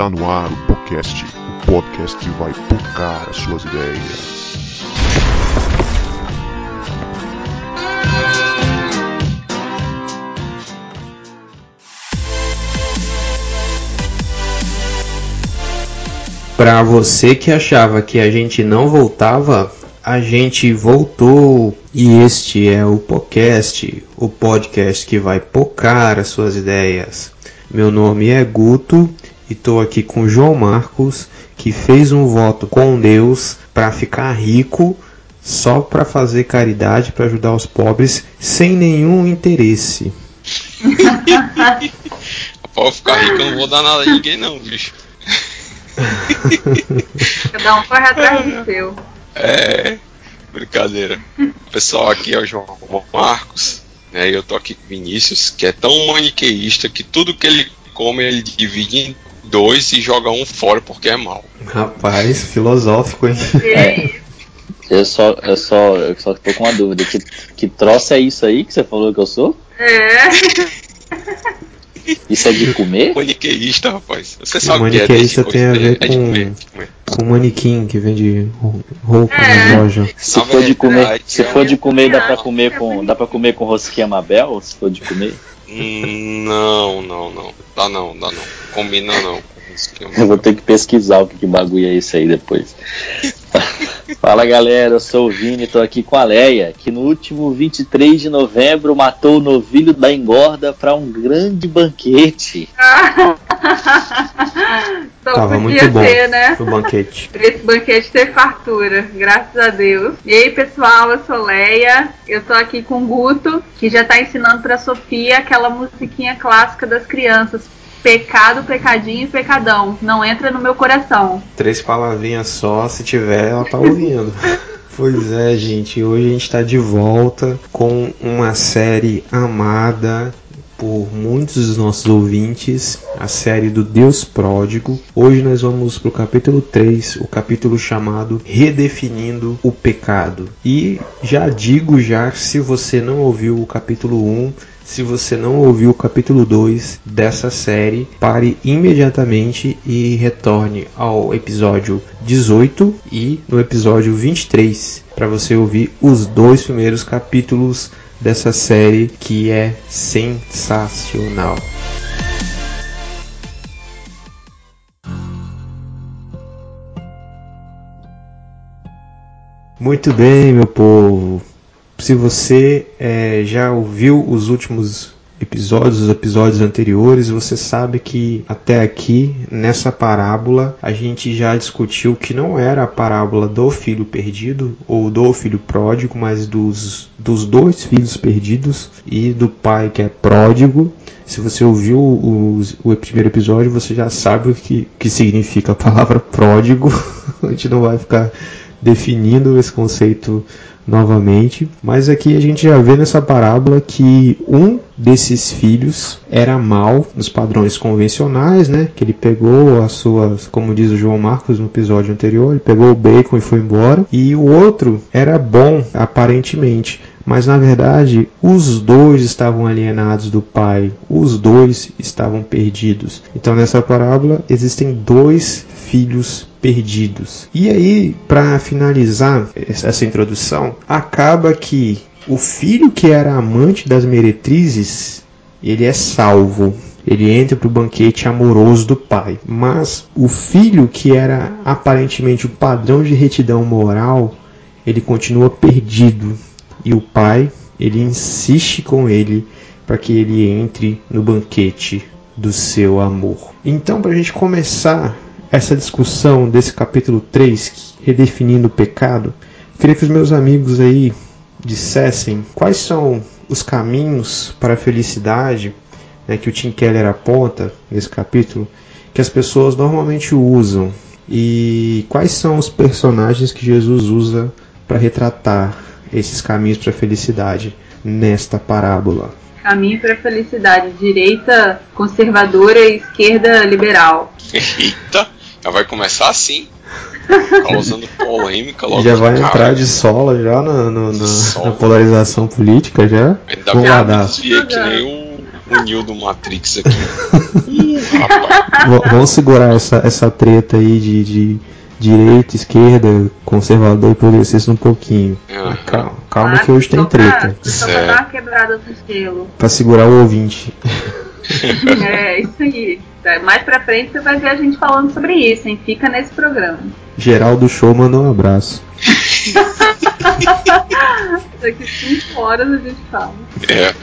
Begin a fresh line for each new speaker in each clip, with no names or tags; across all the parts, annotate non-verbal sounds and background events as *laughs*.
Está no ar o podcast, o podcast que vai tocar as suas ideias.
Para você que achava que a gente não voltava, a gente voltou e este é o podcast, o podcast que vai pocar as suas ideias. Meu nome é Guto estou aqui com João Marcos, que fez um voto com Deus para ficar rico só para fazer caridade, para ajudar os pobres, sem nenhum interesse. *laughs*
Pode ficar rico, eu não vou dar nada a ninguém não, bicho. *laughs*
Cada um corre atrás do seu.
É, brincadeira. Pessoal, aqui é o João Marcos, né? E eu tô aqui com o Vinícius, que é tão maniqueísta que tudo que ele come ele divide em dois e joga um fora porque é mal.
Rapaz, filosófico, hein?
É. *laughs*
Eu só, eu só, eu só tô com uma dúvida. Que, que troço é isso aí que você falou que eu sou?
É. *laughs*
Isso é de comer?
Maniqueísta, rapaz. Você
O
sabe o que é
maniqueísta tem a ver
é
com-
comer, comer.
Com manequim que vende ro- roupa
É.
na loja.
Se for de comer, se
é
for de comer, dá pra
Não,
comer
é
com, dá para comer com rosquinha Mabel? Se for de comer,
Não, não, não. Dá não, dá não. Combina não. Eu-
vou ter que pesquisar o que, que bagulho é esse aí depois. *laughs* Fala galera, eu sou o Vini, tô aqui com a Leia, que no último 23 de novembro matou o novilho da engorda para um grande banquete. *laughs*
Só
Tava
podia
muito bom
ter, né?
o banquete. *laughs*
Esse banquete ter fartura, graças a Deus. E aí, pessoal, eu sou Leia. Eu tô aqui com o Guto, que já tá ensinando pra Sofia aquela musiquinha clássica das crianças. Pecado, pecadinho e pecadão. Não entra no meu coração.
Três palavrinhas só, se tiver, ela tá ouvindo. *laughs* Pois é, gente, hoje a gente tá de volta com uma série amada por muitos dos nossos ouvintes, a série do Deus Pródigo. Hoje nós vamos pro capítulo 3, o capítulo chamado Redefinindo o Pecado. E já digo já, se você não ouviu o capítulo 1, se você não ouviu o capítulo 2 dessa série, pare imediatamente e retorne ao episódio 18 e no episódio 23 para você ouvir os dois primeiros capítulos dessa série que é sensacional. Muito bem, meu povo. Se você eh, já ouviu os últimos episódios, os episódios anteriores, você sabe que até aqui, nessa parábola, a gente já discutiu que não era a parábola do filho perdido ou do filho pródigo, mas dos, dos dois filhos perdidos e do pai que é pródigo. Se você ouviu os- o primeiro episódio, você já sabe o que, que significa a palavra pródigo. *laughs* a gente não vai ficar definindo esse conceito novamente, mas aqui a gente já vê nessa parábola que um desses filhos era mal nos padrões convencionais, né? Que ele pegou as suas, como diz o João Marcos no episódio anterior, ele pegou o bacon e foi embora, e o outro era bom aparentemente, mas na verdade os dois estavam alienados do pai, os dois estavam perdidos. Então nessa parábola existem dois filhos perdidos. E aí, para finalizar essa introdução, acaba que o filho que era amante das meretrizes, ele é salvo. Ele entra para o banquete amoroso do pai. Mas o filho que era aparentemente o padrão de retidão moral, ele continua perdido. E o pai, ele insiste com ele para que ele entre no banquete do seu amor. Então, para a gente começar essa discussão desse capítulo 3, redefinindo o pecado, queria que os meus amigos aí dissessem quais são os caminhos para a felicidade né, que o Tim Keller aponta nesse capítulo, que as pessoas normalmente usam e quais são os personagens que Jesus usa para retratar esses caminhos para a felicidade nesta parábola.
Caminho pra felicidade. Direita conservadora e esquerda liberal.
Eita, já vai começar assim. Causando polêmica logo
já vai
cara.
entrar de sola já na, no- na-
Sola.
na polarização política já.
Ainda
Vamos
bem
lá,
que nem um o Neo do Matrix aqui. *laughs* Ih, rapaz.
V- Vamos segurar essa, essa treta aí de, de direita, esquerda, conservador e progressista um pouquinho.
Aham.
Calma, calma
Ah,
que hoje tem
só pra-
treta.
Só pra dar uma quebrada no gelo.
Pra segurar o ouvinte. *laughs*
É, isso aí. Tá, Mais pra frente você vai ver a gente falando sobre isso, hein? Fica nesse programa.
Geraldo Show mandou um abraço. *laughs*
Daqui cinco horas a gente fala.
É,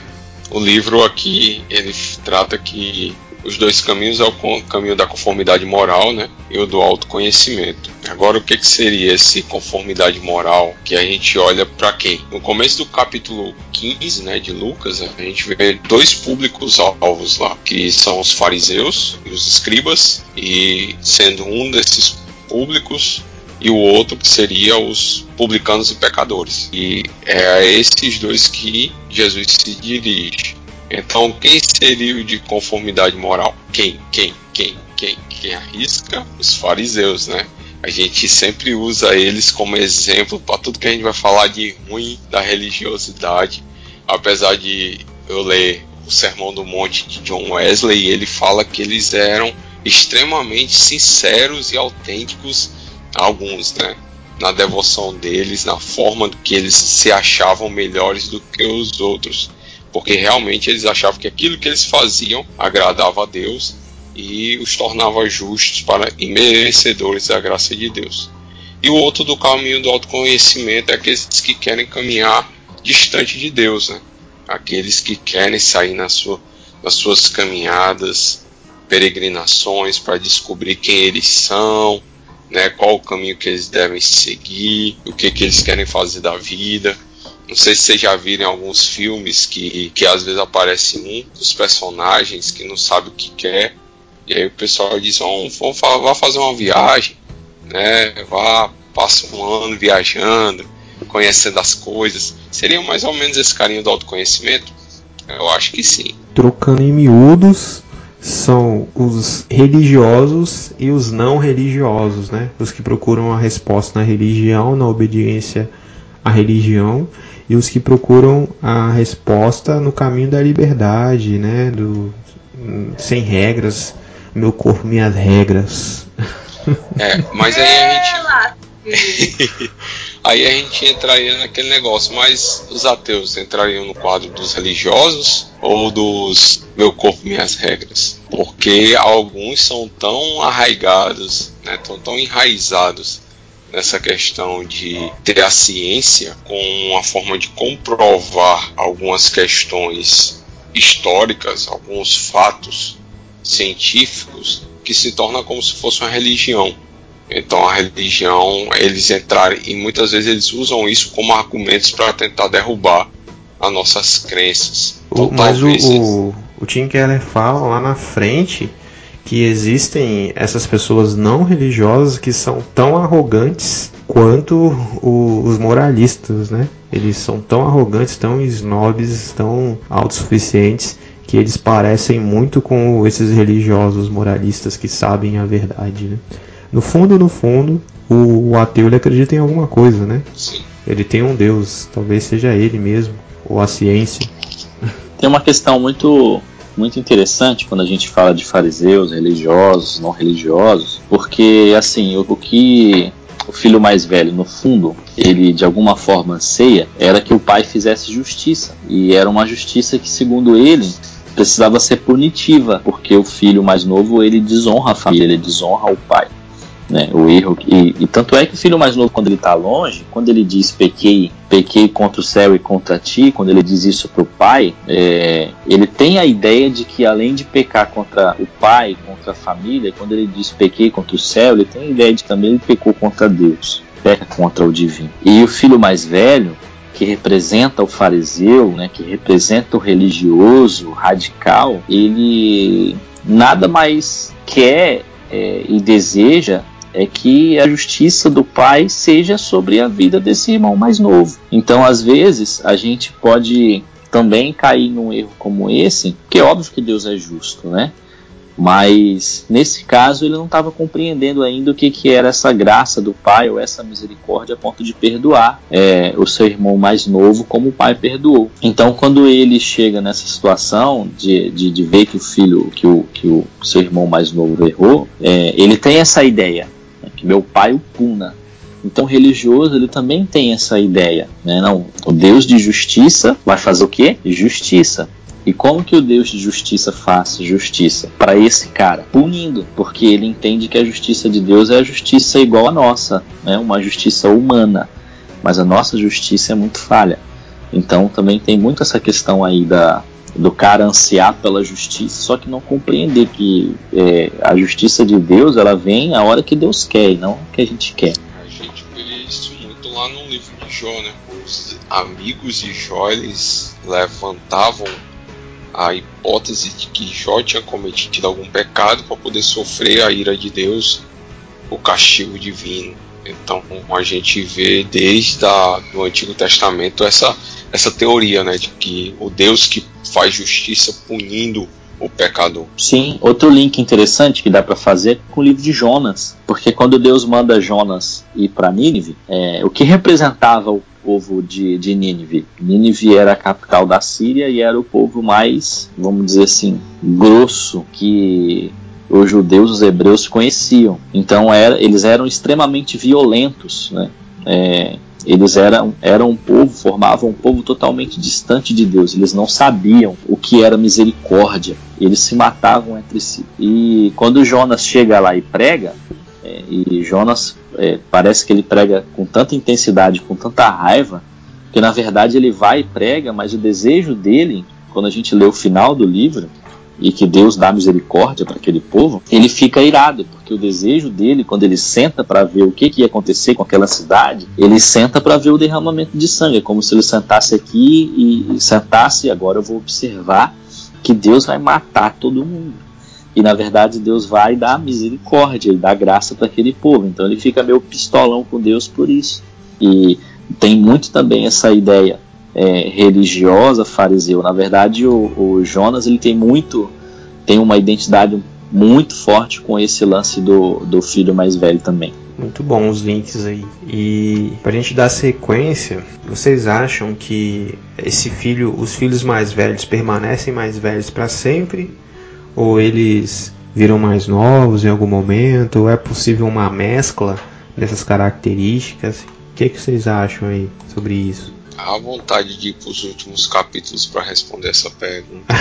o livro aqui ele trata que os dois caminhos é o caminho da conformidade moral, né, e o do autoconhecimento. Agora o que, que seria esse conformidade moral que a gente olha para quem? No começo do capítulo 15, né, de Lucas, a gente vê dois públicos alvos lá, que são os fariseus e os escribas, e sendo um desses públicos e o outro que seria os publicanos e pecadores. E é a esses dois que Jesus se dirige. Então, quem seria o de conformidade moral? Quem? Quem? Quem? Quem? Quem arrisca? Os fariseus, né? A gente sempre usa eles como exemplo para tudo que a gente vai falar de ruim da religiosidade. Apesar de eu ler o Sermão do Monte de John Wesley, ele fala que eles eram extremamente sinceros e autênticos, alguns, né? Na devoção deles, na forma que eles se achavam melhores do que os outros, porque realmente eles achavam que aquilo que eles faziam agradava a Deus e os tornava justos para e merecedores da graça de Deus. E o outro do caminho do autoconhecimento é aqueles que querem caminhar distante de Deus, né? Aqueles que querem sair na sua, nas suas caminhadas, peregrinações para descobrir quem eles são, né? Qual o caminho que eles devem seguir, o que que eles querem fazer da vida. Não sei se vocês já viram alguns filmes que, que às vezes aparece um dos personagens que não sabe o que quer. E aí o pessoal diz, "Vamos- vamos vá fazer uma viagem, né? Vá, passa um ano viajando, conhecendo as coisas. Seria mais ou menos esse carinho do autoconhecimento? Eu acho que sim.
Trocando em miúdos, são os religiosos e os não religiosos, né? Os que procuram a resposta na religião, na obediência à religião, e os que procuram a resposta no caminho da liberdade, né? Do, sem regras, meu corpo, minhas regras. *laughs*
É, mas aí a gente. *laughs* Aí a gente entraria naquele negócio, mas os ateus entrariam no quadro dos religiosos ou dos meu corpo, minhas regras? Porque alguns são tão arraigados, né, tão, tão enraizados nessa questão de ter a ciência como uma forma de comprovar algumas questões históricas, alguns fatos científicos, que se torna como se fosse uma religião. Então a religião, eles entrarem e muitas vezes eles usam isso como argumentos para tentar derrubar as nossas crenças.
O-
Então,
mas o,
talvez
o, o Tim Keller fala lá na frente que existem essas pessoas não religiosas que são tão arrogantes quanto o- os moralistas, né? Eles são tão arrogantes, tão snobs, tão autossuficientes que eles parecem muito com esses religiosos moralistas que sabem a verdade, né? No fundo, no fundo, o, o ateu ele acredita em alguma coisa, né?
sim.
Ele tem um Deus, talvez seja ele mesmo, ou a ciência.
Tem uma questão muito muito interessante quando a gente fala de fariseus, religiosos, não religiosos, porque assim, o, que o filho mais velho, no fundo, ele de alguma forma anseia era que o pai fizesse justiça. E era uma justiça que, segundo ele, precisava ser punitiva, porque o filho mais novo ele desonra a família, ele desonra o pai. Né, o erro e, e tanto é que o filho mais novo quando ele está longe quando ele diz pequei pequei contra o céu e contra ti quando ele diz isso para o pai é, ele tem a ideia de que além de pecar contra o pai contra a família quando ele diz pequei contra o céu ele tem a ideia de que também ele pecou contra Deus peca contra o divino. E o filho mais velho que representa o fariseu, né, que representa o religioso radical, ele nada mais quer é, e deseja é que a justiça do pai seja sobre a vida desse irmão mais novo. Então, às vezes, a gente pode também cair num erro como esse, que é óbvio que Deus é justo, né? Mas nesse caso ele não estava compreendendo ainda o que, que era essa graça do pai ou essa misericórdia a ponto de perdoar é, o seu irmão mais novo como o pai perdoou. Então quando ele chega nessa situação de, de, de ver que o filho, que o, que o seu irmão mais novo errou, é, ele tem essa ideia, que meu pai o puna. Então religioso ele também tem essa ideia, né? Não, o Deus de justiça vai fazer o quê? Justiça. E como que o Deus de justiça faz justiça para esse cara? Punindo, porque ele entende que a justiça de Deus é a justiça igual à nossa, né? uma justiça humana. Mas a nossa justiça é muito falha. Então também tem muito essa questão aí da, do cara ansiar pela justiça, só que não compreender que é, a justiça de Deus ela vem a hora que Deus quer e não que a gente quer.
A gente vê isso muito lá no livro de Jó, né? Os amigos de Jó eles levantavam a hipótese de que Jó tinha cometido algum pecado para poder sofrer a ira de Deus, o castigo divino. Então a gente vê desde o Antigo Testamento essa, essa teoria né, de que o Deus que faz justiça punindo o pecador.
Sim, outro link interessante que dá para fazer é com o livro de Jonas, porque quando Deus manda Jonas ir para Nínive, é, o que representava o povo de, de Nínive. Nínive era a capital da Síria e era o povo mais, vamos dizer assim, grosso que os judeus, os hebreus conheciam. Então era, eles eram extremamente violentos, né? É, eles eram, eram um povo, formavam um povo totalmente distante de Deus. Eles não sabiam o que era misericórdia. Eles se matavam entre si. E quando Jonas chega lá e prega, é, e Jonas é, parece que ele prega com tanta intensidade, com tanta raiva, que na verdade ele vai e prega, mas o desejo dele, quando a gente lê o final do livro, e que Deus dá misericórdia para aquele povo, ele fica irado, porque o desejo dele, quando ele senta para ver o que, que ia acontecer com aquela cidade, ele senta para ver o derramamento de sangue. É como se ele sentasse aqui e sentasse, agora eu vou observar que Deus vai matar todo mundo. E na verdade Deus vai dar misericórdia e dar graça para aquele povo. Então ele fica meio pistolão com Deus por isso. E tem muito também essa ideia é, religiosa fariseu. Na verdade, o, o, Jonas ele tem muito, tem uma identidade muito forte com esse lance do, do filho mais velho também.
Muito bom os links aí. E pra gente dar sequência, vocês acham que esse filho, os filhos mais velhos permanecem mais velhos para sempre ou eles viram mais novos em algum momento? Ou é possível uma mescla dessas características? O que, que vocês acham aí sobre isso?
A vontade de ir para os últimos capítulos para responder essa pergunta. *laughs*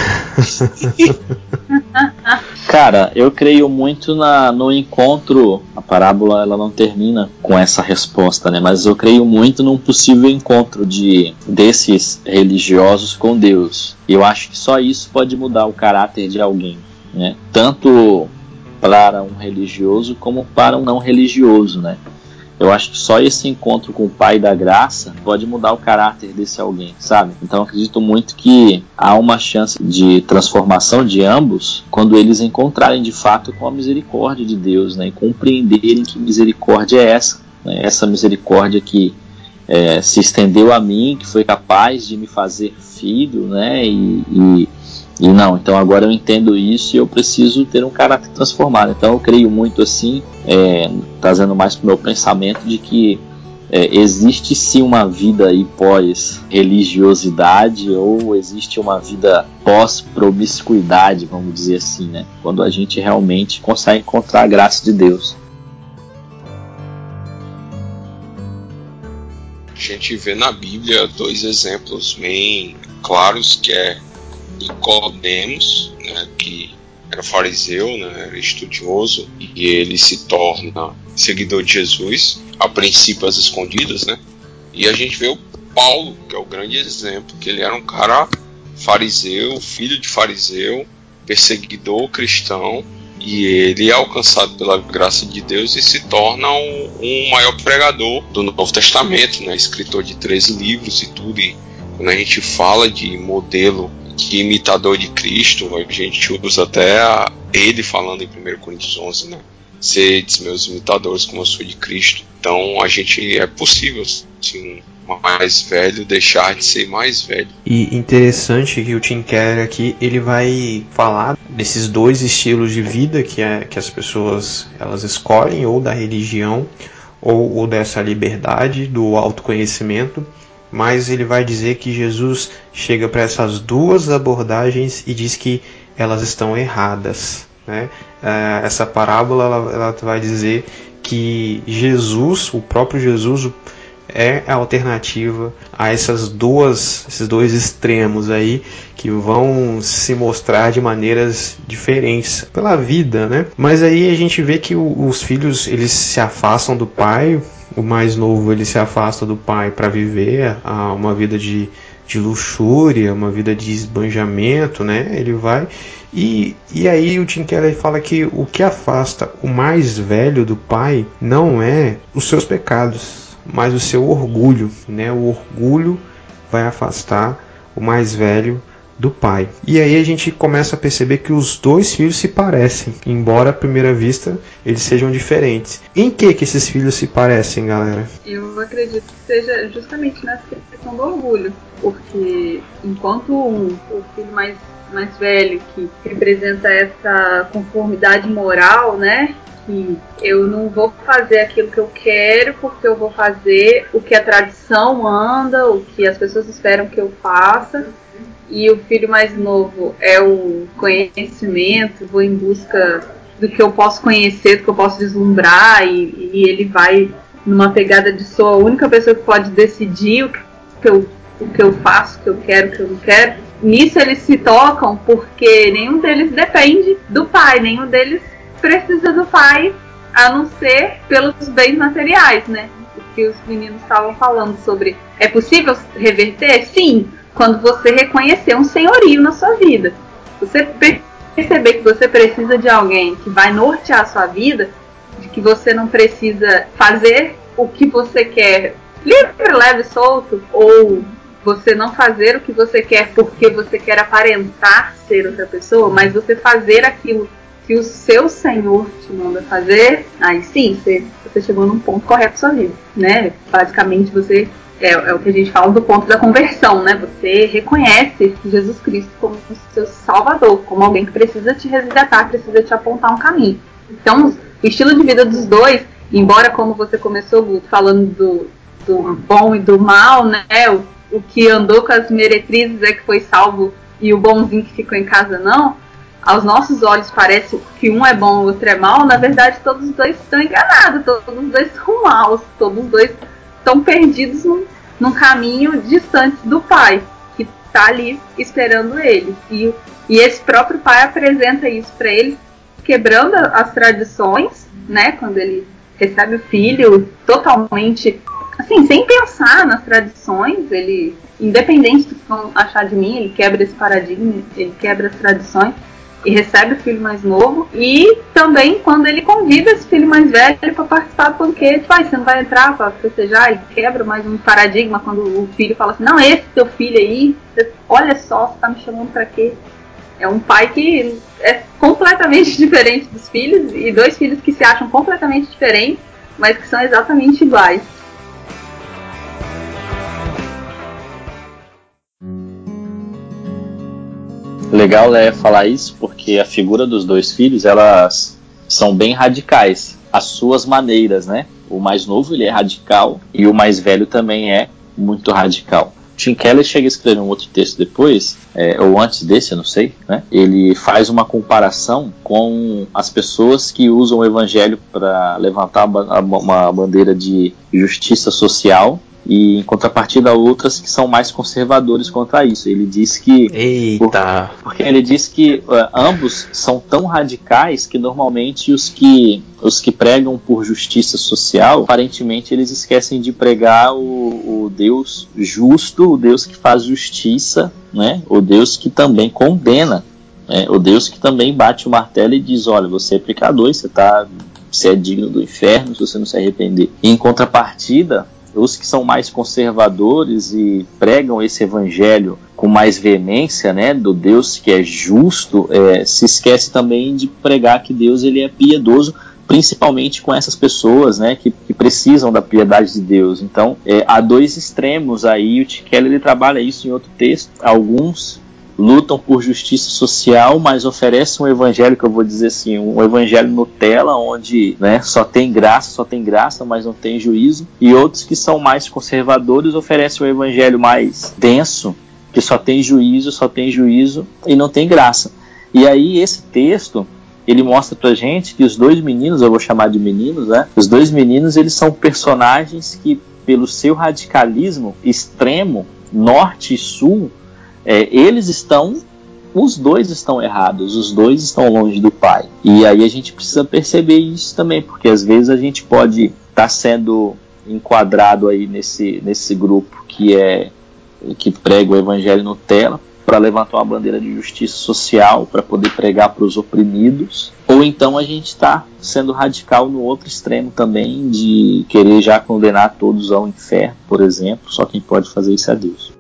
Cara, eu creio muito na, no encontro. A parábola ela não termina com essa resposta, né? Mas eu creio muito num possível encontro de desses religiosos com Deus. Eu acho que só isso pode mudar o caráter de alguém, né? Tanto para um religioso como para um não religioso, né? Eu acho que só esse encontro com o Pai da Graça pode mudar o caráter desse alguém, sabe? Então acredito muito que há uma chance de transformação de ambos quando eles encontrarem de fato com a misericórdia de Deus, né? E compreenderem que misericórdia é essa, né? essa misericórdia que é, se estendeu a mim, que foi capaz de me fazer filho, né? E, e e não, então agora eu entendo isso e eu preciso ter um caráter transformado. Então eu creio muito assim, é, trazendo mais para o meu pensamento de que é, existe sim uma vida aí pós religiosidade ou existe uma vida pós promiscuidade, vamos dizer assim, né? Quando a gente realmente consegue encontrar a graça de Deus.
A gente vê na Bíblia dois exemplos bem claros que é Nicodemos, né, que era fariseu, né, era estudioso, e ele se torna seguidor de Jesus, a princípio às escondidas, né? E a gente vê o Paulo, que é o grande exemplo, que ele era um cara fariseu, filho de fariseu, perseguidor cristão, e ele é alcançado pela graça de Deus e se torna um, um maior pregador do Novo Testamento, né? escritor de 13 livros e tudo. E quando a gente fala de modelo que imitador de Cristo, a gente usa até a, ele falando em 1 Coríntios 11, né? sedes meus imitadores como eu sou de Cristo. Então a gente é possível, sim, mais velho deixar de ser mais velho.
E interessante que o Tim Keller aqui ele vai falar desses dois estilos de vida que, é, que as pessoas elas escolhem ou da religião ou, ou dessa liberdade do autoconhecimento mas ele vai dizer que Jesus chega para essas duas abordagens e diz que elas estão erradas. Né? É, essa parábola ela, ela vai dizer que Jesus, o próprio Jesus, é a alternativa a essas duas, esses dois extremos aí que vão se mostrar de maneiras diferentes pela vida, né? Mas aí a gente vê que os filhos eles se afastam do pai, o mais novo ele se afasta do pai para viver uma vida de, de luxúria, uma vida de esbanjamento, né? Ele vai e, e aí o Tim Keller fala que o que afasta o mais velho do pai não é os seus pecados, mas o seu orgulho, né? O orgulho vai afastar o mais velho do pai. E aí a gente começa a perceber que os dois filhos se parecem, embora à primeira vista eles sejam diferentes. Em que que esses filhos se parecem, galera?
Eu acredito que seja justamente nessa questão do orgulho, porque enquanto um, o filho mais mais velho que representa essa conformidade moral, né? Que eu não vou fazer aquilo que eu quero porque eu vou fazer o que a tradição manda, o que as pessoas esperam que eu faça e o filho mais novo é o conhecimento, vou em busca do que eu posso conhecer, do que eu posso deslumbrar, e, e ele vai numa pegada de sou a única pessoa que pode decidir o que eu, o que eu faço, o que eu quero, o que eu não quero. Nisso eles se tocam porque nenhum deles depende do pai, nenhum deles precisa do pai, a não ser pelos bens materiais, né? O que os meninos estavam falando sobre. É possível reverter? Sim, quando você reconhecer um senhorio na sua vida. Você perceber que você precisa de alguém que vai nortear a sua vida, de que você não precisa fazer o que você quer livre, leve, solto, ou você não fazer o que você quer porque você quer aparentar ser outra pessoa, mas você fazer aquilo que o seu Senhor te manda fazer, aí sim, você, você chegou num ponto correto da sua vida, né? Basicamente você é, é, o que a gente fala do ponto da conversão, né? Você reconhece Jesus Cristo como seu salvador, como alguém que precisa te resgatar, precisa te apontar um caminho. Então, o estilo de vida dos dois, embora como você começou, falando do, do bom e do mal, né? O, o que andou com as meretrizes é que foi salvo e o bonzinho que ficou em casa não. Aos nossos olhos parece que um é bom e o outro é mal, na verdade todos os dois estão enganados, todos os dois são maus, todos os dois estão perdidos num, num caminho distante do pai, que está ali esperando eles. E, e esse próprio pai apresenta isso para eles, quebrando as tradições, né? Quando ele recebe o filho totalmente, assim, sem pensar nas tradições, ele, independente do que vão achar de mim, ele quebra esse paradigma, ele quebra as tradições e recebe o filho mais novo. E também quando ele convida esse filho mais velho para participar do banquete, vai, você não vai entrar para festejar, ele quebra mais um paradigma quando o filho fala assim, não, esse teu filho aí, olha só, você tá me chamando para quê? É um pai que é completamente *laughs* diferente dos filhos e dois filhos que se acham completamente diferentes, mas que são exatamente iguais.
Legal é falar isso porque a figura dos dois filhos elas são bem radicais, as suas maneiras, né? O mais novo ele é radical e o mais velho também é muito radical. Tim Keller chega a escrever um outro texto depois, é, ou antes desse, eu não sei, né? Ele faz uma comparação com as pessoas que usam o evangelho para levantar uma bandeira de justiça social e em contrapartida outras que são mais conservadores quanto a isso. Ele diz que
Eita.
porque ele diz que uh, ambos são tão radicais que normalmente os que os que pregam por justiça social, aparentemente eles esquecem de pregar o, o Deus justo, o Deus que faz justiça, né? O Deus que também condena, né? O Deus que também bate o martelo e diz, olha, você é pecador, você tá você é digno do inferno se você não se arrepender. E em contrapartida, os que são mais conservadores e pregam esse evangelho com mais veemência, né, do Deus que é justo, é, se esquece também de pregar que Deus ele é piedoso principalmente com essas pessoas, né, que, que precisam da piedade de Deus. Então, é, há dois extremos aí. O T. Keller ele trabalha isso em outro texto. Alguns lutam por justiça social, mas oferecem um evangelho que eu vou dizer assim, um evangelho Nutella, onde né, só tem graça, só tem graça, mas não tem juízo. E outros que são mais conservadores oferecem um evangelho mais denso, que só tem juízo, só tem juízo e não tem graça. E aí esse texto ele mostra pra gente que os dois meninos, eu vou chamar de meninos, né? Os dois meninos, eles são personagens que pelo seu radicalismo extremo, norte e sul, é, eles estão os dois estão errados, os dois estão longe do pai. E aí a gente precisa perceber isso também, porque às vezes a gente pode estar tá sendo enquadrado aí nesse, nesse grupo que é que prega o evangelho Nutella para levantar uma bandeira de justiça social, para poder pregar para os oprimidos, ou então a gente está sendo radical no outro extremo também, de querer já condenar todos ao inferno, por exemplo, só quem pode fazer isso é Deus.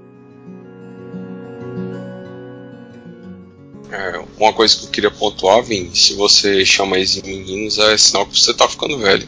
É, uma coisa que eu queria pontuar, Vini, se você chama eles de meninos, é sinal que você tá ficando velho.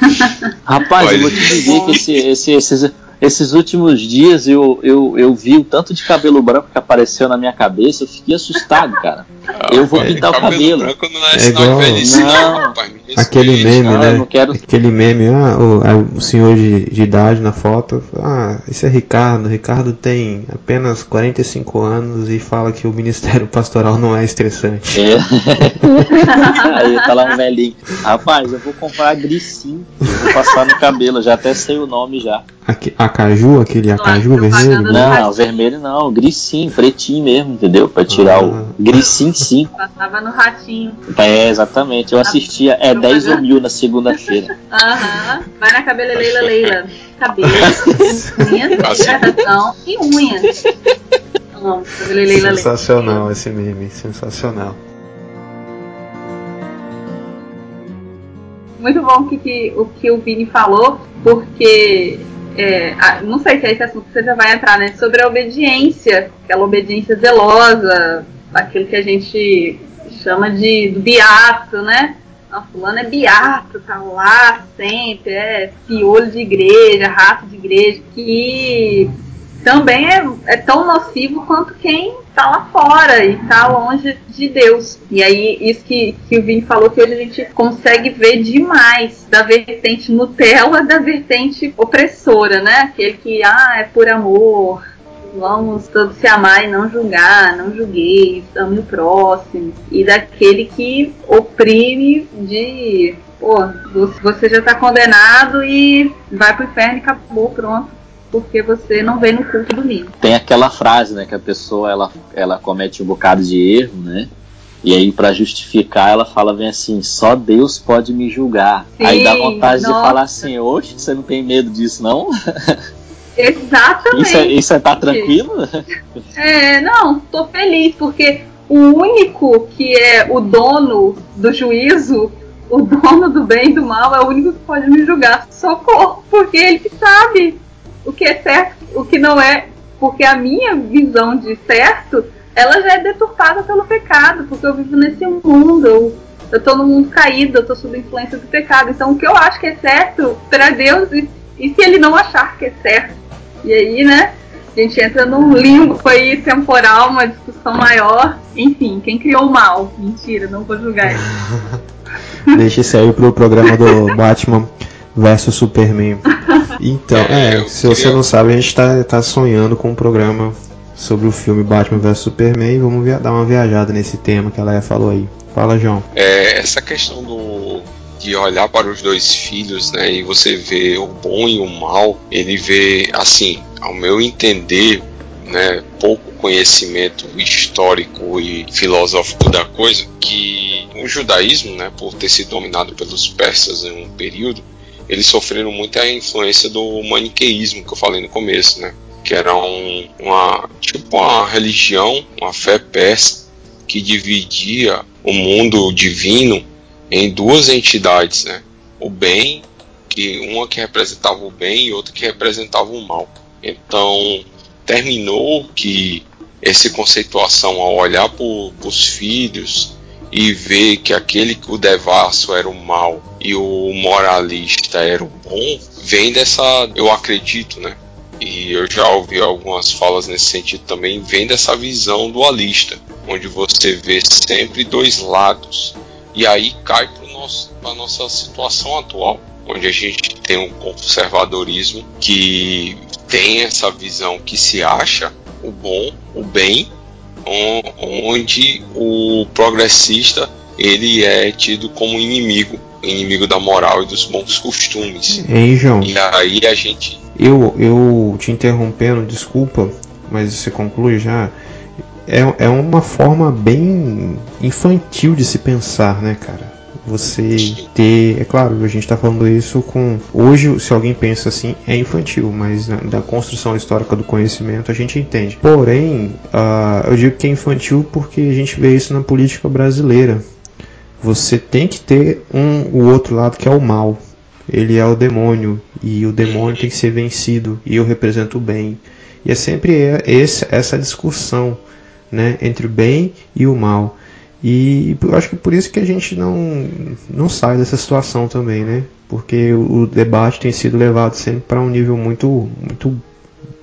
*laughs*
Rapaz, eu vou te dizer que esse, esse, esses, esses últimos dias eu, eu, eu vi o tanto de cabelo branco que apareceu na minha cabeça, eu fiquei assustado, cara. Eu vou pintar o cabelo.
É, é igual...
Não. aquele meme, ah, né? Aquele meme, ah, é o, senhor de, de, idade na foto. Ah, esse é Ricardo. Ricardo tem apenas 45 anos e fala que o ministério *laughs* pastoral não é estressante. É. *laughs*
Aí tá lá um velhinho. Rapaz, eu vou comprar grisim. Vou passar no cabelo. Já até sei o nome já.
Acaju, aquele acaju vermelho?
Não, vermelho não. Grisim, pretinho mesmo, entendeu? Pra tirar ah. o grisim sim
Passava no ratinho.
É, exatamente. Eu assistia É 10 ou mil na segunda-feira.
Aham. Vai na cabelo Leila Leila. Cabelo, unhas, *laughs* hidratação e unhas.
Sensacional esse meme, sensacional.
Muito bom que, que, o que o Vini falou, porque é, não sei se é esse assunto que você já vai entrar, né? Sobre a obediência, aquela obediência zelosa, aquilo que a gente chama de do beato, né? A fulano é beato, tá lá sempre, é piolho de igreja, rato de igreja, que também é, é tão nocivo quanto quem está lá fora e está longe de Deus. E aí, isso que, que o Vini falou, que hoje a gente consegue ver demais da vertente Nutella da vertente opressora, né? Aquele que, ah, é por amor, vamos todos se amar e não julgar, não julgueis, ame o próximo. E daquele que oprime de, pô, você já está condenado e vai pro inferno e acabou, pronto porque você não vem no culto domingo.
Tem aquela frase, né, que a pessoa ela, ela comete um bocado de erro, né? E aí, para justificar, ela fala bem assim: só Deus pode me julgar. Sim, aí dá vontade nossa. de falar assim: oxe, você não tem medo disso, não? *laughs*
Exatamente.
Isso é, isso é tá tranquilo? *laughs*
É, não, tô feliz, porque o único que é o dono do juízo, o dono do bem e do mal, é o único que pode me julgar. Socorro, porque ele que sabe o que é certo, o que não é, porque a minha visão de certo, ela já é deturpada pelo pecado, porque eu vivo nesse mundo, eu, eu tô no mundo caído, eu tô sob influência do pecado. Então o que eu acho que é certo para Deus, e, e se ele não achar que é certo? E aí, né? A gente entra num limbo aí temporal, uma discussão maior. Enfim, quem criou o mal? Mentira, não vou julgar
ele. *laughs* Deixa isso aí pro programa do Batman versus Superman. Então, é, é se você não sabe, a gente está tá sonhando com um programa sobre o filme Batman vs Superman e vamos dar uma viajada nesse tema que ela falou aí. Fala, João.
É, essa questão do de olhar para os dois filhos, né, e você vê o bom e o mal, ele vê assim, ao meu entender, né, pouco conhecimento histórico e filosófico da coisa, que o judaísmo, né, por ter sido dominado pelos persas em um período, eles sofreram muito a influência do maniqueísmo que eu falei no começo, né? Que era um, uma tipo uma religião, uma fé persa que dividia o mundo divino em duas entidades, né? O bem, que uma que representava o bem e outra que representava o mal. Então terminou que essa conceituação ao olhar para os filhos e ver que aquele que o devasso era o mal e o moralista era o bom, vem dessa, eu acredito, né? E eu já ouvi algumas falas nesse sentido também, vem dessa visão dualista, onde você vê sempre dois lados. E aí cai para a nossa situação atual, onde a gente tem um conservadorismo que tem essa visão que se acha o bom, o bem, onde o progressista ele é tido como inimigo, inimigo da moral e dos bons costumes.
Ei, João.
E aí a gente.
Eu, eu te interrompendo, desculpa, mas você conclui já. É, é uma forma bem infantil de se pensar, né, cara? você ter. É claro, a gente está falando isso com. Hoje, se alguém pensa assim, é infantil, mas na, da construção histórica do conhecimento a gente entende. Porém, uh, eu digo que é infantil porque a gente vê isso na política brasileira. Você tem que ter um, o outro lado que é o mal. Ele é o demônio e o demônio tem que ser vencido e eu represento o bem. E é sempre esse, essa discussão né, entre o bem e o mal. E eu acho que por isso que a gente não, não sai dessa situação também, né? Porque o, debate tem sido levado sempre para um nível muito, muito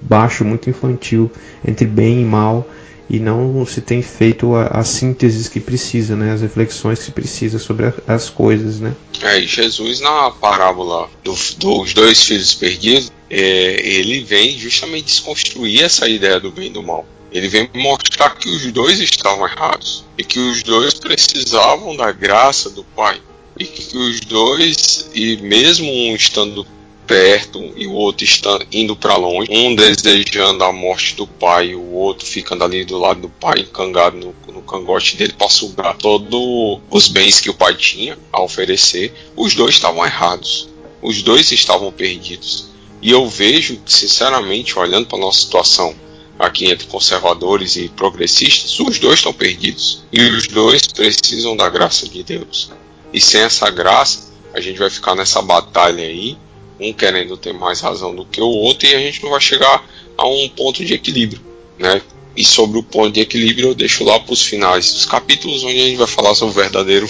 baixo, muito infantil, entre bem e mal, e não se tem feito as sínteses que precisa, né? As reflexões que precisa sobre a, as coisas, né?
É, Jesus na parábola do, dos dois filhos perdidos, é, ele vem justamente desconstruir essa ideia do bem e do mal. Ele vem mostrar que os dois estavam errados e que os dois precisavam da graça do Pai e que os dois, e mesmo um estando perto e o outro está indo para longe, um desejando a morte do pai o outro ficando ali do lado do pai, encangado no, no cangote dele para sugar todos os bens que o pai tinha a oferecer, os dois estavam errados, os dois estavam perdidos. E eu vejo, sinceramente, olhando para nossa situação, aqui entre conservadores e progressistas, os dois estão perdidos. E os dois precisam da graça de Deus. E sem essa graça, a gente vai ficar nessa batalha aí, um querendo ter mais razão do que o outro, e a gente não vai chegar a um ponto de equilíbrio, né? E sobre o ponto de equilíbrio eu deixo lá para os finais dos capítulos, onde a gente vai falar sobre o verdadeiro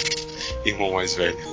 irmão mais velho.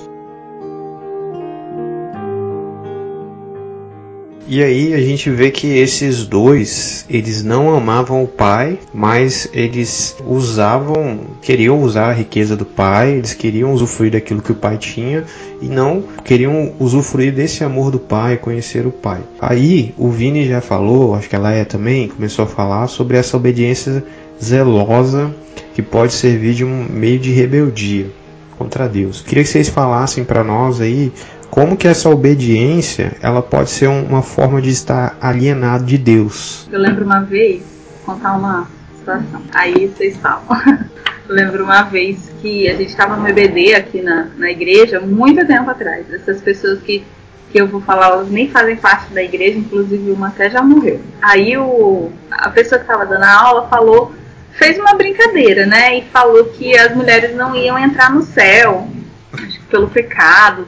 E aí a gente vê que esses dois, eles não amavam o pai, mas eles usavam, queriam usar a riqueza do pai, eles queriam usufruir daquilo que o pai tinha e não queriam usufruir desse amor do pai, conhecer o pai. Aí o Vini já falou, acho que ela é também, começou a falar sobre essa obediência zelosa que pode servir de um meio de rebeldia contra Deus. Queria que vocês falassem para nós aí como que essa obediência ela pode ser uma forma de estar alienado de Deus.
Eu lembro uma vez, contar uma situação, aí vocês falam. *laughs* Eu lembro uma vez que a gente estava no EBD aqui na, na igreja, muito tempo atrás. Essas pessoas que, que eu vou falar, elas nem fazem parte da igreja, inclusive uma até já morreu. Aí o, a pessoa que estava dando a aula falou, fez uma brincadeira, né? E falou que as mulheres não iam entrar no céu pelo pecado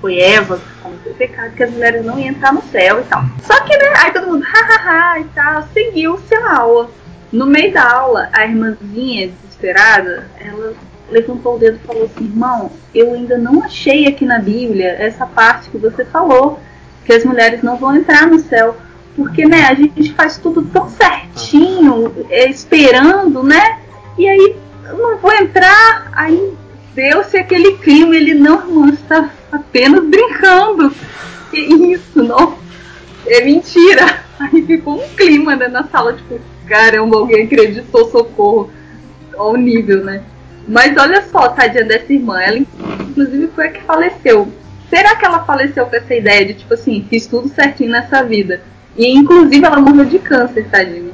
foi Eva que cometeu o pecado, que as mulheres não iam entrar no céu e tal. Só que, né, aí todo mundo, hahaha e tal, seguiu-se a aula. No meio da aula, a irmãzinha desesperada, ela levantou o dedo e falou assim: irmão, eu ainda não achei aqui na Bíblia essa parte que você falou, que as mulheres não vão entrar no céu. Porque, né, a gente faz tudo tão certinho, é, esperando, né? E aí, eu não vou entrar, aí deu-se aquele clima, ele não, irmão, está apenas brincando. Que isso, não? É mentira. Aí ficou um clima né, na sala, tipo, caramba, alguém acreditou, socorro. Ao nível, né? Mas olha só, tadinha dessa irmã, ela inclusive foi a que faleceu. Será que ela faleceu com essa ideia de, tipo assim, fiz tudo certinho nessa vida? E inclusive ela morreu de câncer, tadinha.